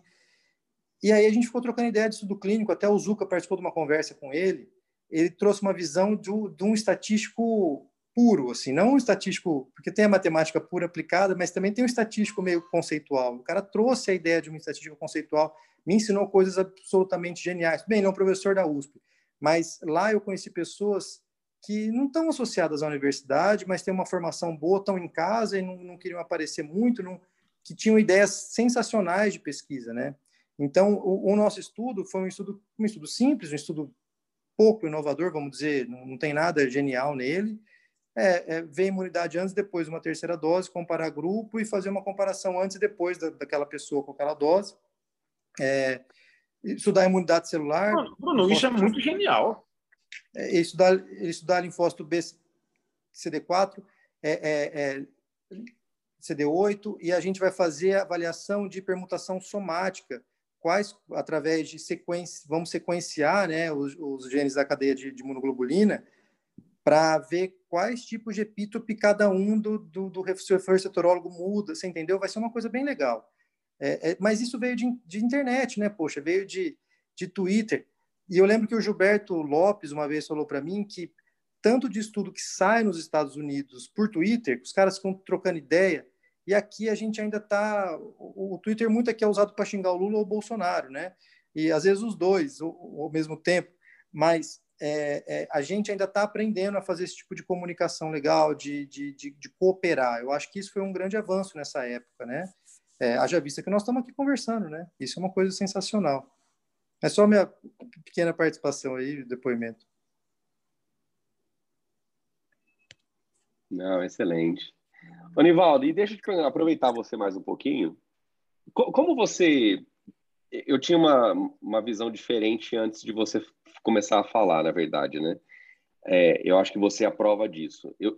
E aí a gente ficou trocando ideia disso do clínico, até o Zuca participou de uma conversa com ele, ele trouxe uma visão de, de um estatístico puro, assim, não um estatístico, porque tem a matemática pura aplicada, mas também tem um estatístico meio conceitual. O cara trouxe a ideia de um estatístico conceitual, me ensinou coisas absolutamente geniais. Bem, não professor da USP, mas lá eu conheci pessoas que não estão associadas à universidade, mas têm uma formação boa, estão em casa e não, não queriam aparecer muito, não, que tinham ideias sensacionais de pesquisa, né? Então, o, o, nosso estudo foi um estudo, um estudo simples, um estudo pouco inovador, vamos dizer, não, não tem nada genial nele. é, é, ver imunidade antes e depois de uma terceira dose, comparar grupo e fazer uma comparação antes e depois da, daquela pessoa com aquela dose. É, estudar a imunidade celular. Bruno, isso é muito genial. Estudar, estudar linfócito B, CD4, é, é, é CD8, e a gente vai fazer a avaliação de permutação somática, quais, através de sequência, vamos sequenciar né, os, os genes da cadeia de, de imunoglobulina, para ver quais tipos de epítope cada um do, do, do receptorólogo muda, você entendeu? Vai ser uma coisa bem legal. É, é, mas isso veio de, de, internet, né? Poxa, veio de, de Twitter. E eu lembro que o Gilberto Lopes uma vez falou para mim que tanto de estudo que sai nos Estados Unidos por Twitter, os caras ficam trocando ideia, e aqui a gente ainda está. O, o, Twitter muito aqui é usado para xingar o Lula ou o Bolsonaro, né? E às vezes os dois ao, mesmo tempo, mas é, é, a gente ainda está aprendendo a fazer esse tipo de comunicação legal, de, de, de, de, cooperar. Eu acho que isso foi um grande avanço nessa época, né? É, haja vista que nós estamos aqui conversando, né? Isso é uma coisa sensacional. É só minha pequena participação aí, depoimento. Não, excelente. Anivaldo, e deixa eu aproveitar você mais um pouquinho. Como você. Eu tinha uma, uma visão diferente antes de você começar a falar, na verdade, né? É, eu acho que você é a prova disso. Eu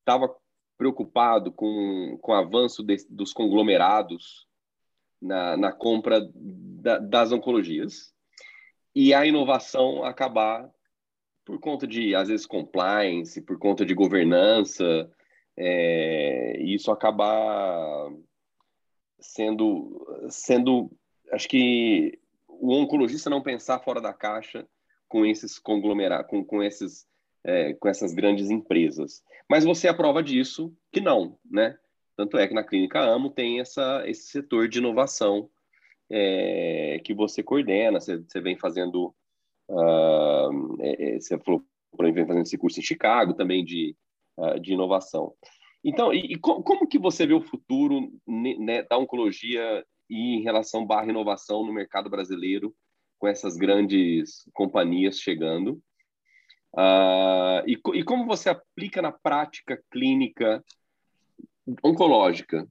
estava preocupado com, com o avanço de, dos conglomerados na, na compra da, das oncologias e a inovação acabar por conta de, às vezes, compliance, por conta de governança, é, isso acabar sendo, sendo, acho que o oncologista não pensar fora da caixa com esses conglomerados, com, com esses é, com essas grandes empresas. Mas você é a prova disso que não, né? Tanto é que na Clínica Amo tem essa, esse setor de inovação é, que você coordena, você, você vem fazendo, uh, é, você falou, vem fazendo esse curso em Chicago também de, uh, de inovação. Então, e, e como, como, que você vê o futuro né, da oncologia e em relação barra inovação no mercado brasileiro com essas grandes companhias chegando? Uh, e, e, como você aplica na prática clínica oncológica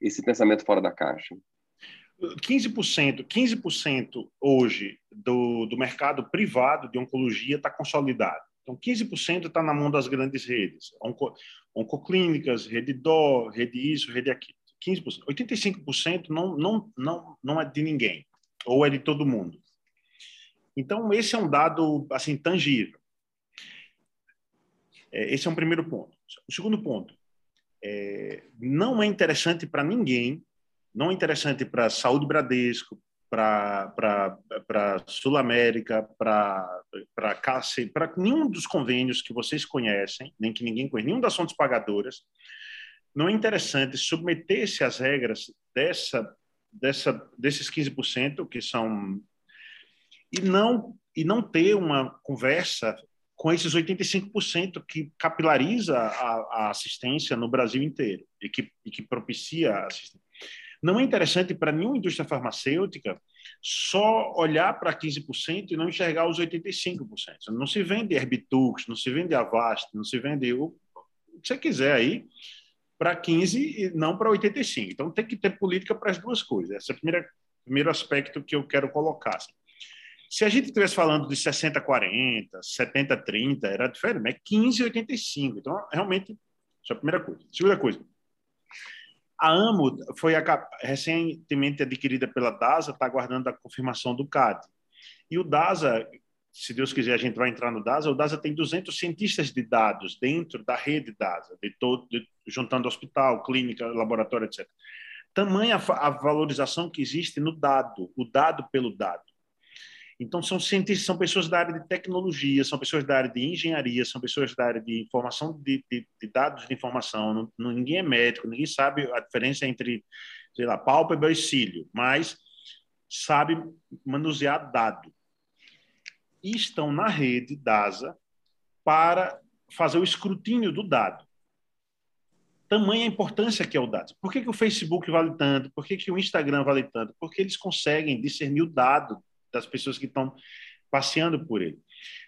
esse pensamento fora da caixa? 15%, 15% hoje do, do mercado privado de oncologia está consolidado. Então, 15% está na mão das grandes redes. Onco, oncoclínicas, rede DO, rede isso, rede aquilo. 15%. 85% não, não, não, não é de ninguém, ou é de todo mundo. Então, esse é um dado assim tangível. É, esse é um primeiro ponto. O segundo ponto, é, não é interessante para ninguém, não interessante para Saúde Bradesco, para Sul América, para Cássia, para nenhum dos convênios que vocês conhecem, nem que ninguém conhece, nenhum das fontes pagadoras, não é interessante submeter-se às regras dessa, dessa, desses 15% que são e não e não ter uma conversa com esses 85% que capilariza a, a, assistência no Brasil inteiro e que, e que propicia a assistência. Não é interessante para nenhuma indústria farmacêutica só olhar para 15% e não enxergar os 85%. Não se vende Herbitux, não se vende Avast, não se vende o que você quiser aí para 15 e não para 85. Então tem que ter política para as duas coisas. Esse é o primeiro, aspecto que eu quero colocar. Assim. Se a gente estivesse falando de 60-40, 70-30, era diferente, mas é 15-85. Então, realmente, isso é a primeira coisa. Segunda coisa, a AMO foi a, recentemente adquirida pela DASA, está aguardando a confirmação do CAD. E o DASA, se Deus quiser, a gente vai entrar no DASA. O DASA tem 200 cientistas de dados dentro da rede DASA, de todo, de, juntando hospital, clínica, laboratório, etc. Tamanha a, a valorização que existe no dado, o dado pelo dado. Então, são cientistas, são pessoas da área de tecnologia, são pessoas da área de engenharia, são pessoas da área de informação, de, de, de dados de informação. Não, ninguém é médico, ninguém sabe a diferença entre, sei lá, pálpebra e cílio, mas sabe manusear dado. E estão na rede DASA para fazer o escrutínio do dado. Tamanha a importância que é o dado. Por que, que o Facebook vale tanto? Por que, que o Instagram vale tanto? Porque eles conseguem discernir o dado das pessoas que estão passeando por ele.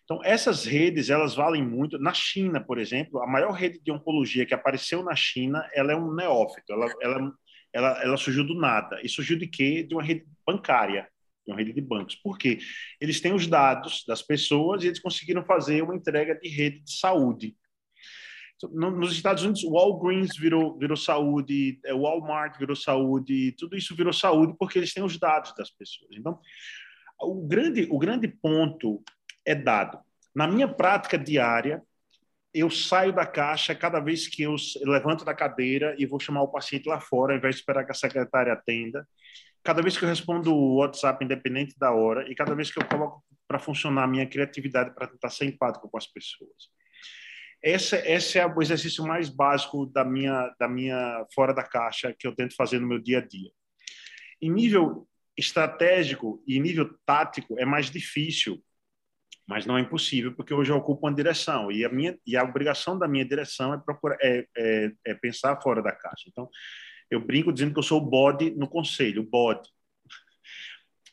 Então, essas redes, elas valem muito. Na China, por exemplo, a maior rede de oncologia que apareceu na China, ela é um neófito, ela, ela, ela, ela surgiu do nada. E surgiu de quê? De uma rede bancária, de uma rede de bancos. Por quê? Eles têm os dados das pessoas e eles conseguiram fazer uma entrega de rede de saúde. Nos Estados Unidos, Walgreens virou, virou saúde, é, Walmart virou saúde, tudo isso virou saúde porque eles têm os dados das pessoas. Então, o grande, o grande ponto é dado. Na minha prática diária, eu saio da caixa cada vez que eu levanto da cadeira e vou chamar o paciente lá fora, ao invés de esperar que a secretária atenda. Cada vez que eu respondo o WhatsApp, independente da hora, e cada vez que eu coloco para funcionar a minha criatividade para tentar ser empático com as pessoas. Esse, esse é o exercício mais básico da minha, da minha fora da caixa que eu tento fazer no meu dia a dia. Em nível estratégico e nível tático é mais difícil, mas não é impossível porque hoje eu ocupo uma direção e a minha e a obrigação da minha direção é procurar é, é, é pensar fora da caixa. Então eu brinco dizendo que eu sou o bode no conselho, o bode.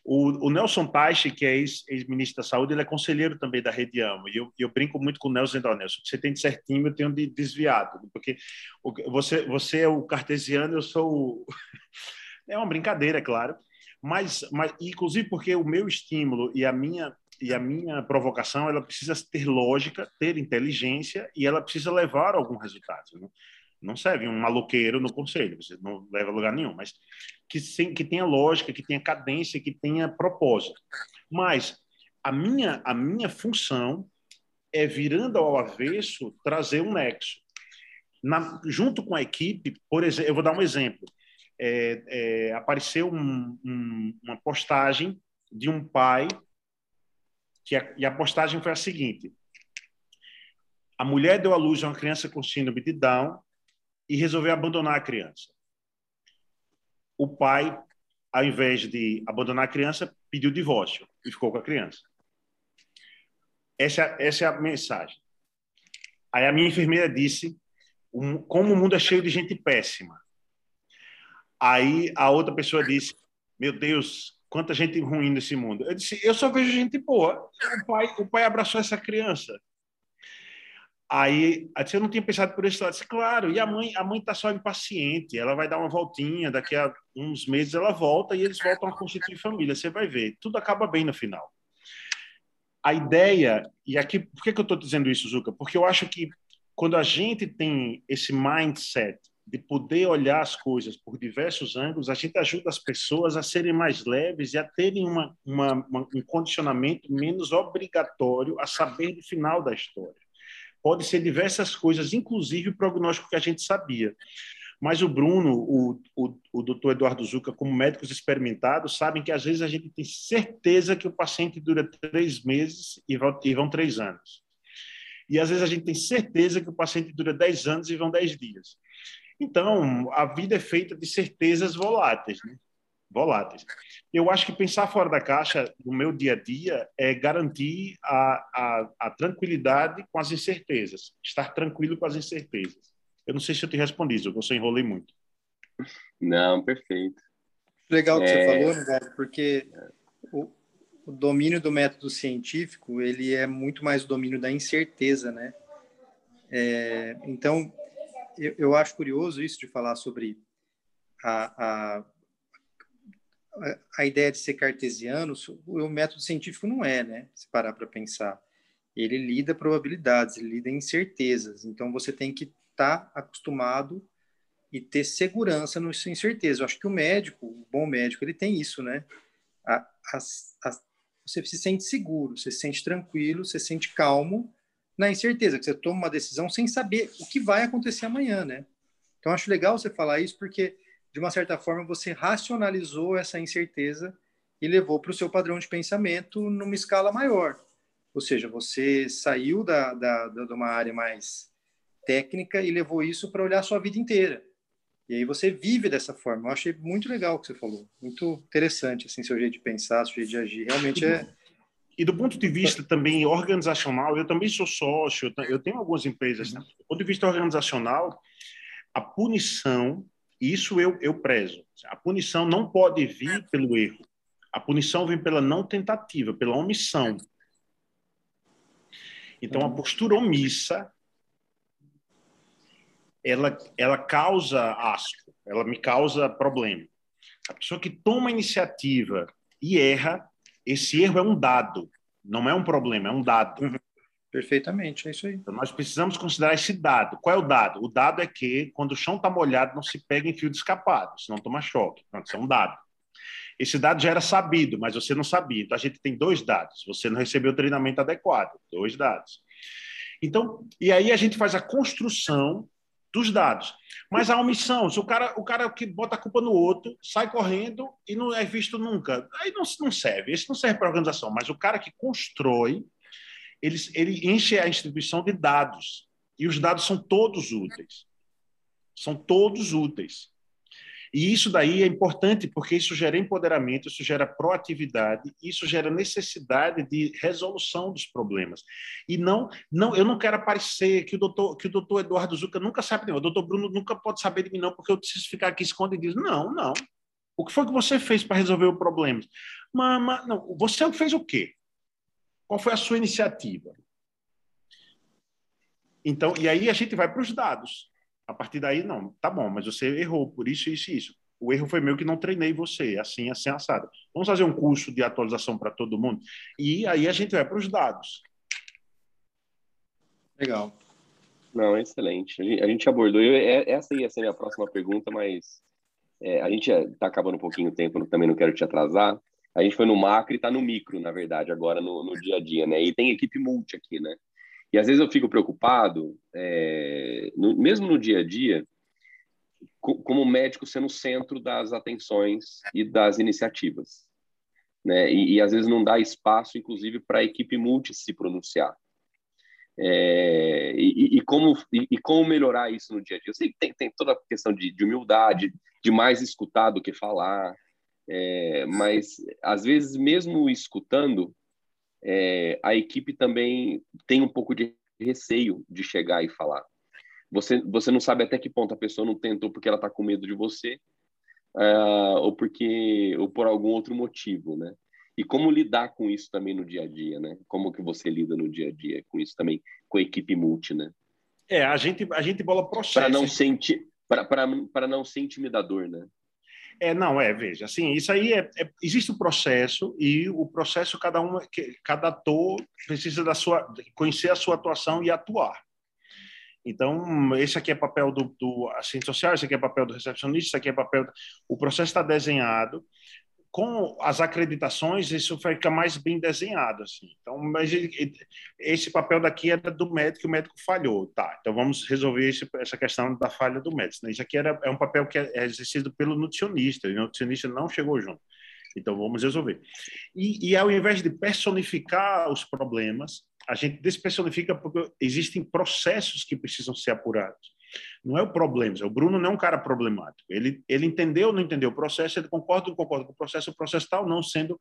O, o Nelson Taixe, que é ex-ministro da Saúde, ele é conselheiro também da Rede Amo. E eu, eu brinco muito com o Nelson, então, Nelson, você tem de certinho, eu tenho de desviado. Porque você, você é o cartesiano, eu sou o... É uma brincadeira, é claro. Mas, mas, inclusive porque o meu estímulo e a minha e a minha provocação ela precisa ter lógica, ter inteligência e ela precisa levar a algum resultado. Né? Não serve um maloqueiro no conselho, você não leva a lugar nenhum, mas que, sim, que tenha lógica, que tenha cadência, que tenha propósito. Mas a minha, a minha função é, virando ao avesso, trazer um nexo. Na, junto com a equipe, por exemplo, eu vou dar um exemplo. É, é, apareceu um, um, uma postagem de um pai que a, e a postagem foi a seguinte: a mulher deu à luz a uma criança com síndrome de Down e resolveu abandonar a criança. O pai, ao invés de abandonar a criança, pediu divórcio e ficou com a criança. Essa, essa é a mensagem. Aí a minha enfermeira disse como o mundo é cheio de gente péssima. Aí a outra pessoa disse, meu Deus, quanta gente ruim nesse mundo. Eu disse, eu só vejo gente boa. O pai, o pai abraçou essa criança. Aí, eu não tinha pensado por isso. Eu disse, claro, e a mãe a mãe está só impaciente, ela vai dar uma voltinha, daqui a uns meses ela volta e eles voltam a constituir família. Você vai ver, tudo acaba bem no final. A ideia, e aqui, por que, que eu estou dizendo isso, Zuka? Porque eu acho que quando a gente tem esse mindset de poder olhar as coisas por diversos ângulos, a gente ajuda as pessoas a serem mais leves e a terem uma, uma, uma, um condicionamento menos obrigatório a saber do final da história. Pode ser diversas coisas, inclusive o prognóstico que a gente sabia. Mas o Bruno, o, o, o doutor Eduardo Zuca, como médicos experimentados, sabem que às vezes a gente tem certeza que o paciente dura três meses e vão, e vão três anos. E às vezes a gente tem certeza que o paciente dura dez anos e vão dez dias. Então, a vida é feita de certezas voláteis, né? voláteis. Eu acho que pensar fora da caixa no meu dia a dia é garantir a, a, a, tranquilidade com as incertezas, estar tranquilo com as incertezas. Eu não sei se eu te respondi, eu você enrolei muito. Não, perfeito. Legal que é... você falou, né, porque o, o domínio do método científico ele é muito mais o domínio da incerteza, né? É, então, eu, eu acho curioso isso de falar sobre a, a, a ideia de ser cartesiano, o método científico não é, né? Se parar para pensar. Ele lida probabilidades, ele lida incertezas. Então, você tem que estar tá acostumado e ter segurança no sem. Eu acho que o médico, o bom médico, ele tem isso, né? A, a, a, você se sente seguro, você se sente tranquilo, você se sente calmo na incerteza, que você toma uma decisão sem saber o que vai acontecer amanhã, né? Então, acho legal você falar isso, porque, de uma certa forma, você racionalizou essa incerteza e levou para o seu padrão de pensamento numa escala maior. Ou seja, você saiu da, da, da, de uma área mais técnica e levou isso para olhar a sua vida inteira. E aí você vive dessa forma. Eu achei muito legal o que você falou. Muito interessante, assim, seu jeito de pensar, seu jeito de agir. Realmente é e do ponto de vista também organizacional, eu também sou sócio, eu tenho algumas empresas. Né? Do ponto de vista organizacional, a punição, isso eu, eu prezo. A punição não pode vir pelo erro. A punição vem pela não tentativa, pela omissão. Então, a postura omissa ela, ela causa asco, ela me causa problema. A pessoa que toma iniciativa e erra, esse erro é um dado, não é um problema, é um dado. Uhum. Perfeitamente, é isso aí. Então, nós precisamos considerar esse dado. Qual é o dado? O dado é que, quando o chão está molhado, não se pega em fio de escapado, senão toma choque. Pronto, isso é um dado. Esse dado já era sabido, mas você não sabia. Então, a gente tem dois dados. Você não recebeu o treinamento adequado. Dois dados. Então, e aí a gente faz a construção dos dados. Mas a omissão, se o cara, o cara que bota a culpa no outro, sai correndo e não é visto nunca, aí não, não serve. Esse não serve para a organização, mas o cara que constrói, ele, ele enche a instituição de dados. E os dados são todos úteis. São todos úteis. E isso daí é importante porque isso gera empoderamento, isso gera proatividade, isso gera necessidade de resolução dos problemas. E não, não, eu não quero aparecer que o doutor, que o doutor Eduardo Zucca nunca sabe de mim, o doutor Bruno nunca pode saber de mim não, porque eu preciso ficar aqui escondido. Não, não. O que foi que você fez para resolver o problema? Mas, não, você fez o quê? Qual foi a sua iniciativa? Então, e aí a gente vai para os dados. A partir daí, não, tá bom, mas você errou por isso, isso e isso. O erro foi meu que não treinei você, assim, assim, assado. Vamos fazer um curso de atualização para todo mundo? E aí a gente vai para os dados. Legal. Não, excelente. A gente abordou, eu, é, essa ia ser a minha próxima pergunta, mas é, a gente está acabando um pouquinho o tempo, também não quero te atrasar. A gente foi no macro e está no micro, na verdade, agora no, no dia a dia, né? E tem equipe multi aqui, né? E às vezes eu fico preocupado, é, no, mesmo no dia a dia, como médico sendo o centro das atenções e das iniciativas. Né? E, e às vezes não dá espaço, inclusive, para a equipe multi se pronunciar. É, e, e, como, e, e, como melhorar isso no dia a dia? Eu sei que tem, tem toda a questão de, de humildade, de mais escutar do que falar, é, mas às vezes, mesmo escutando, é, a equipe também tem um pouco de receio de chegar e falar. Você, você não sabe até que ponto a pessoa não tentou porque ela está com medo de você, uh, ou porque ou por algum outro motivo, né? E como lidar com isso também no dia a dia, né? Como que você lida no dia a dia com isso também, com a equipe multi, né? É, a gente a gente bola processo. Para não sentir para não ser intimidador, né? É, não, é, veja, assim, isso aí é, é, existe o um processo e o processo cada um, cada ator precisa da sua conhecer a sua atuação e atuar. Então, esse aqui é papel do, do assistente social, esse aqui é papel do recepcionista, esse aqui é papel. O processo está desenhado com as acreditações, isso fica mais bem desenhado, assim. Então, mas esse papel daqui era do médico, o médico falhou, tá? Então vamos resolver esse, essa questão da falha do médico. Isso aqui era, é um papel que é exercido pelo nutricionista, e o nutricionista não chegou junto. Então vamos resolver. E, e ao invés de personificar os problemas, a gente despersonifica porque existem processos que precisam ser apurados. Não é o problema. O Bruno não é um cara problemático. Ele, ele entendeu ou não entendeu o processo, ele concorda ou não concorda com o processo, o processo está ou não sendo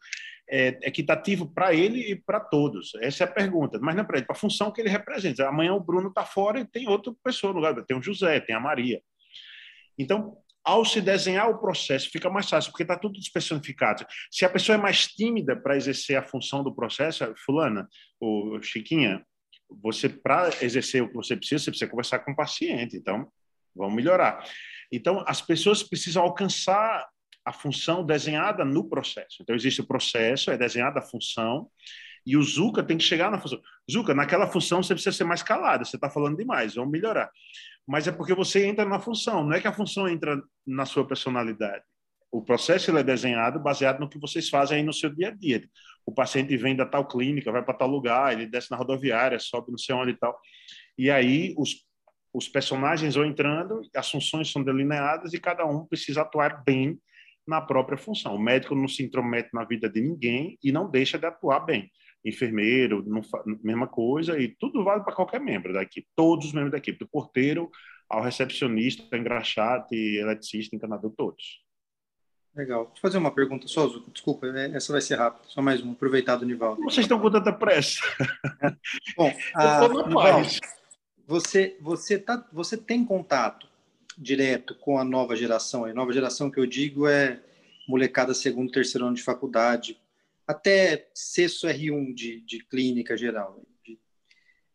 é, equitativo para ele e para todos. Essa é a pergunta. Mas não é para ele, para a função que ele representa. Amanhã o Bruno está fora e tem outra pessoa no lugar. Tem o José, tem a Maria. Então, ao se desenhar o processo, fica mais fácil, porque está tudo especificado. Se a pessoa é mais tímida para exercer a função do processo, fulana, o Chiquinha, você para exercer o que você precisa, você precisa conversar com o paciente. Então, vamos melhorar. Então, as pessoas precisam alcançar a função desenhada no processo. Então, existe o processo, é desenhada a função, e o Zuka tem que chegar na função. Zuka, naquela função você precisa ser mais calado, você está falando demais, vamos melhorar. Mas é porque você entra na função, não é que a função entra na sua personalidade. O processo ele é desenhado baseado no que vocês fazem aí no seu dia a dia. O paciente vem da tal clínica, vai para tal lugar, ele desce na rodoviária, sobe não sei onde e tal. E aí os, os personagens vão entrando, as funções são delineadas e cada um precisa atuar bem na própria função. O médico não se intromete na vida de ninguém e não deixa de atuar bem. Enfermeiro, não, mesma coisa, e tudo vale para qualquer membro da equipe, todos os membros da equipe, do porteiro ao recepcionista, engraxate, eletricista, encanador, todos. Legal. Deixa eu fazer uma pergunta só, Zuko. Desculpa, é, essa vai ser rápida. Só mais uma, aproveitar do Nivaldo. Vocês estão com tanta pressa. Bom, a, Nivaldo, você, você, tá, você tem contato direto com a nova geração. A nova geração que eu digo é molecada segundo, terceiro ano de faculdade, até sexto R1 de, de clínica geral. De,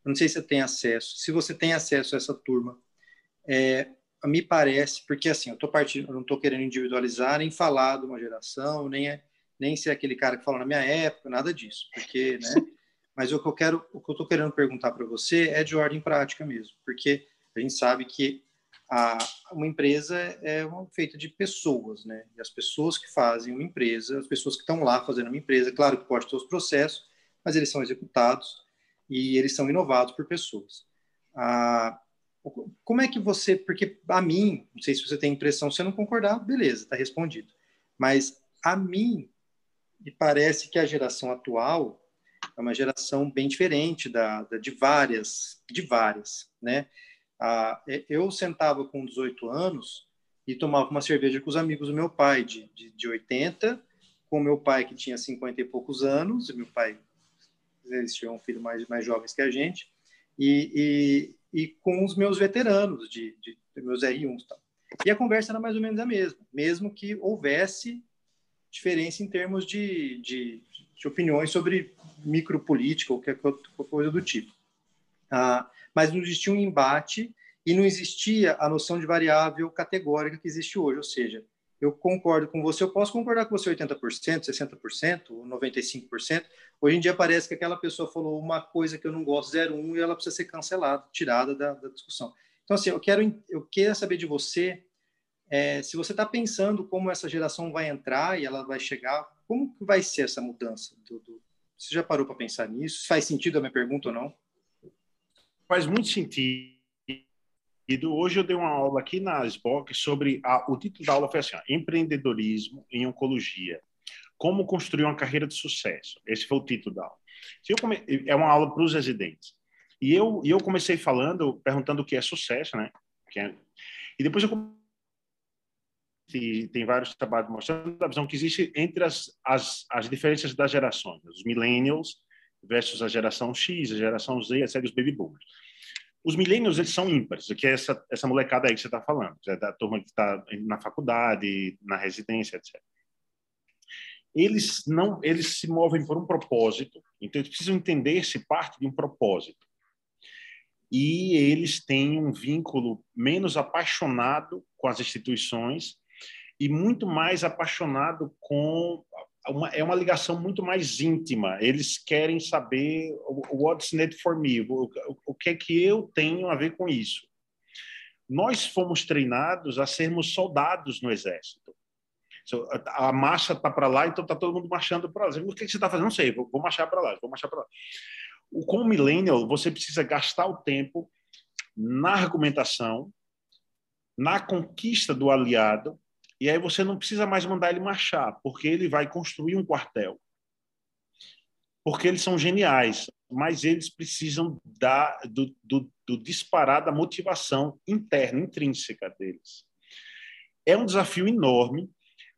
não sei se você tem acesso. Se você tem acesso a essa turma, é, me parece, porque assim, eu, tô partindo, eu não estou querendo individualizar, nem falar de uma geração, nem, é, nem ser aquele cara que fala na minha época, nada disso, porque, né? Mas o que eu quero, o que eu estou querendo perguntar para você é de ordem prática mesmo, porque a gente sabe que a, uma empresa é uma, feita de pessoas, né? E as pessoas que fazem uma empresa, as pessoas que estão lá fazendo uma empresa, claro que pode ter os processos, mas eles são executados e eles são inovados por pessoas. Ah, como é que você, porque a mim, não sei se você tem impressão, se você não concordar, beleza, está respondido. Mas a mim me parece que a geração atual é uma geração bem diferente da, da de várias, de várias, né? Ah, eu sentava com 18 anos e tomava uma cerveja com os amigos do meu pai, de, de, de 80, com meu pai que tinha 50 e poucos anos, e meu pai, eles tinham um filho mais, mais jovens que a gente, e, e, e com os meus veteranos, de, de, de meus R1s. Tá? E a conversa era mais ou menos a mesma, mesmo que houvesse diferença em termos de, de, de opiniões sobre micropolítica ou qualquer coisa do tipo. Ah, mas não existia um embate e não existia a noção de variável categórica que existe hoje, ou seja, eu concordo com você, eu posso concordar com você 80%, 60%, 95%. Hoje em dia parece que aquela pessoa falou uma coisa que eu não gosto, 0,1, e ela precisa ser cancelada, tirada da, da discussão. Então, assim, eu quero, eu quero saber de você, é, se você está pensando como essa geração vai entrar e ela vai chegar, como que vai ser essa mudança? Do, do... Você já parou para pensar nisso? Faz sentido a minha pergunta ou não? faz muito sentido. Hoje eu dei uma aula aqui na SBOC sobre a, o título da aula foi assim: empreendedorismo em oncologia. Como construir uma carreira de sucesso. Esse foi o título da aula. Come... É uma aula para os residentes. E eu, e eu comecei falando, perguntando o que é sucesso, né? É... E depois eu e tem vários trabalhos mostrando a visão que existe entre as, as, as diferenças das gerações, os millennials versus a geração X, a geração Z, etc., os baby boomers. Os millennials, eles são ímpares, que é essa, essa molecada aí que você está falando, é da turma que está na faculdade, na residência, etc. Eles não, eles se movem por um propósito, então eles precisam entender-se parte de um propósito. E eles têm um vínculo menos apaixonado com as instituições e muito mais apaixonado com uma, é uma ligação muito mais íntima. Eles querem saber what's in it for me, o, o, o que é que eu tenho a ver com isso. Nós fomos treinados a sermos soldados no exército. A marcha está para lá, então está todo mundo marchando para lá. O que você está fazendo? Não sei, vou, vou marchar para lá, vou marchar para lá. Com o millennial, você precisa gastar o tempo na argumentação, na conquista do aliado e aí você não precisa mais mandar ele marchar, porque ele vai construir um quartel. Porque eles são geniais, mas eles precisam da, do, do, do disparar da motivação interna, intrínseca deles. É um desafio enorme.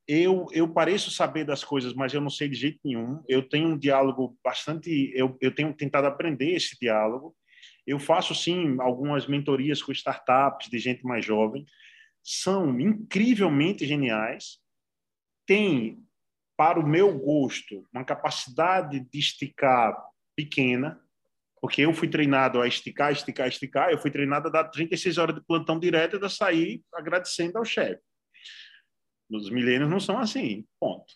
Eu, eu pareço saber das coisas, mas eu não sei de jeito nenhum. Eu tenho um diálogo bastante. Eu, eu tenho tentado aprender esse diálogo. Eu faço, sim, algumas mentorias com startups de gente mais jovem, são incrivelmente geniais, têm, para o meu gosto, uma capacidade de esticar pequena, porque eu fui treinado a esticar, esticar, esticar, eu fui treinado a dar 36 horas de plantão direto e a sair agradecendo ao chefe. Os milênios não são assim, ponto.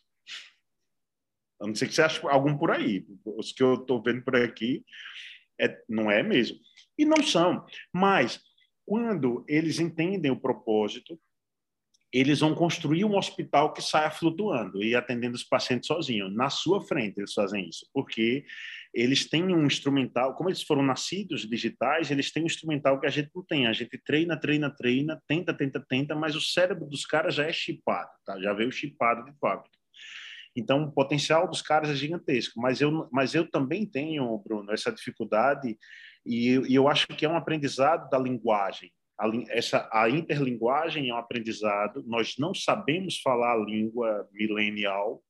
A não ser que você ache algum por aí. Os que eu estou vendo por aqui é, não é mesmo. E não são. Mas quando eles entendem o propósito, eles vão construir um hospital que saia flutuando e atendendo os pacientes sozinhos. Na sua frente eles fazem isso, porque eles têm um instrumental, como eles foram nascidos digitais, eles têm um instrumental que a gente não tem. A gente treina, treina, treina, tenta, tenta, tenta, mas o cérebro dos caras já é chipado, tá? já veio chipado de fábrica. Então, o potencial dos caras é gigantesco, mas eu, mas eu também tenho, Bruno, essa dificuldade e, e eu acho que é um aprendizado da linguagem. A, essa, a interlinguagem é um aprendizado. Nós não sabemos falar a língua milenial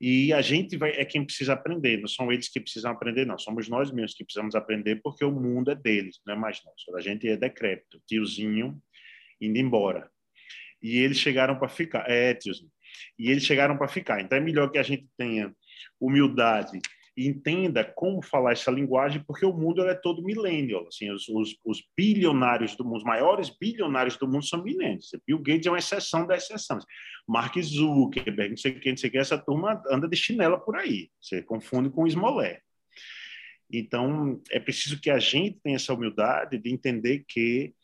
e a gente vai, é quem precisa aprender. Não são eles que precisam aprender, não. Somos nós mesmos que precisamos aprender porque o mundo é deles, não é mais nosso. A gente é decrépito, tiozinho indo embora. E eles chegaram para ficar. É, tiozinho. E eles chegaram para ficar. Então é melhor que a gente tenha humildade entenda como falar essa linguagem, porque o mundo é todo millennial. Assim, os, os, os, bilionários do mundo, os maiores bilionários do mundo são millennials. Bill Gates é uma exceção da exceção. Mark Zuckerberg, não sei quem, não sei quem, essa turma anda de chinela por aí. Você confunde com Smollett. Então, é preciso que a gente tenha essa humildade de entender que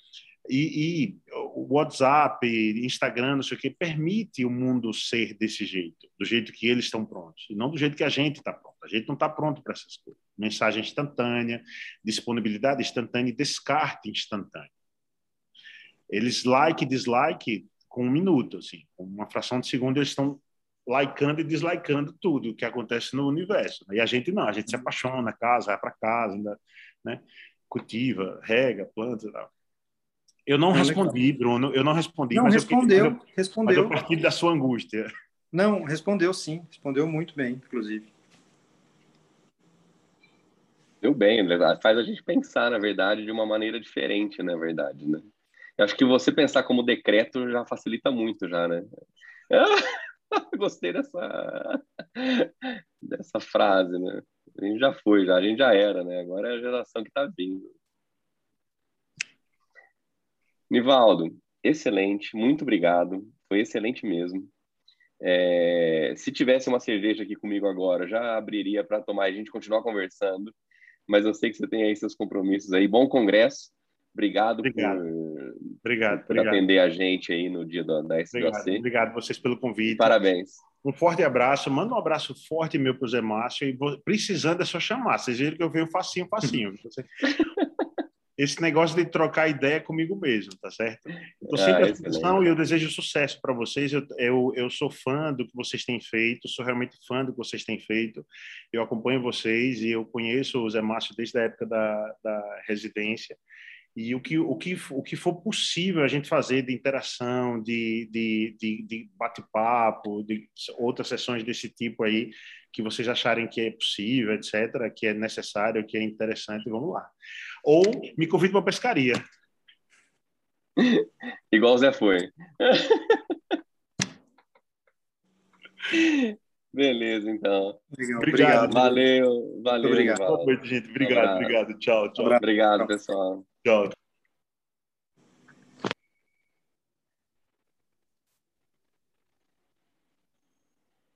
e, e o WhatsApp, Instagram, não sei o que, permite o mundo ser desse jeito, do jeito que eles estão prontos, e não do jeito que a gente está pronto. A gente não está pronto para essas coisas. Mensagem instantânea, disponibilidade instantânea e descarte instantâneo. Eles like e dislike com um minuto, assim, com uma fração de segundo eles estão likeando e dislikando tudo o que acontece no universo. E a gente não, a gente se apaixona, casa, vai para casa, né? cultiva, rega, planta e tal. Eu não é respondi, legal. Bruno, eu não respondi. Não, mas respondeu, eu, respondeu. Mas eu partilho da sua angústia. Não, respondeu sim, respondeu muito bem, inclusive. Deu bem, faz a gente pensar, na verdade, de uma maneira diferente, na verdade, né? Eu acho que você pensar como decreto já facilita muito, já, né? Gostei dessa, dessa frase, né? A gente já foi, já, a gente já era, né? Agora é a geração que está vindo. Nivaldo, excelente, muito obrigado. Foi excelente mesmo. É, se tivesse uma cerveja aqui comigo agora, já abriria para tomar e a gente continuar conversando. Mas eu sei que você tem aí seus compromissos aí. Bom congresso. Obrigado, obrigado. por, obrigado, por obrigado. atender a gente aí no dia da, da SBC. Obrigado, obrigado vocês pelo convite. Parabéns. Um forte abraço. Manda um abraço forte meu para o Zé Márcio. E precisando é só chamar. Vocês viram que eu venho facinho, facinho. esse negócio de trocar ideia comigo mesmo, tá certo? Estou sempre ah, à disposição e eu desejo sucesso para vocês. Eu, eu, eu, sou fã do que vocês têm feito, sou realmente fã do que vocês têm feito. Eu acompanho vocês e eu conheço o Zé Márcio desde a época da, da residência. E o que, o, que, o que for possível a gente fazer de interação, de, de, de, de bate-papo, de outras sessões desse tipo aí, que vocês acharem que é possível, etc., que é necessário, que é interessante, vamos lá. Ou me convide para pescaria. Igual o Zé foi. Beleza, então. Obrigado. Valeu, valeu. Obrigado. Boa noite, gente. Obrigado, um obrigado. Tchau, tchau. Obrigado, pessoal. Tchau.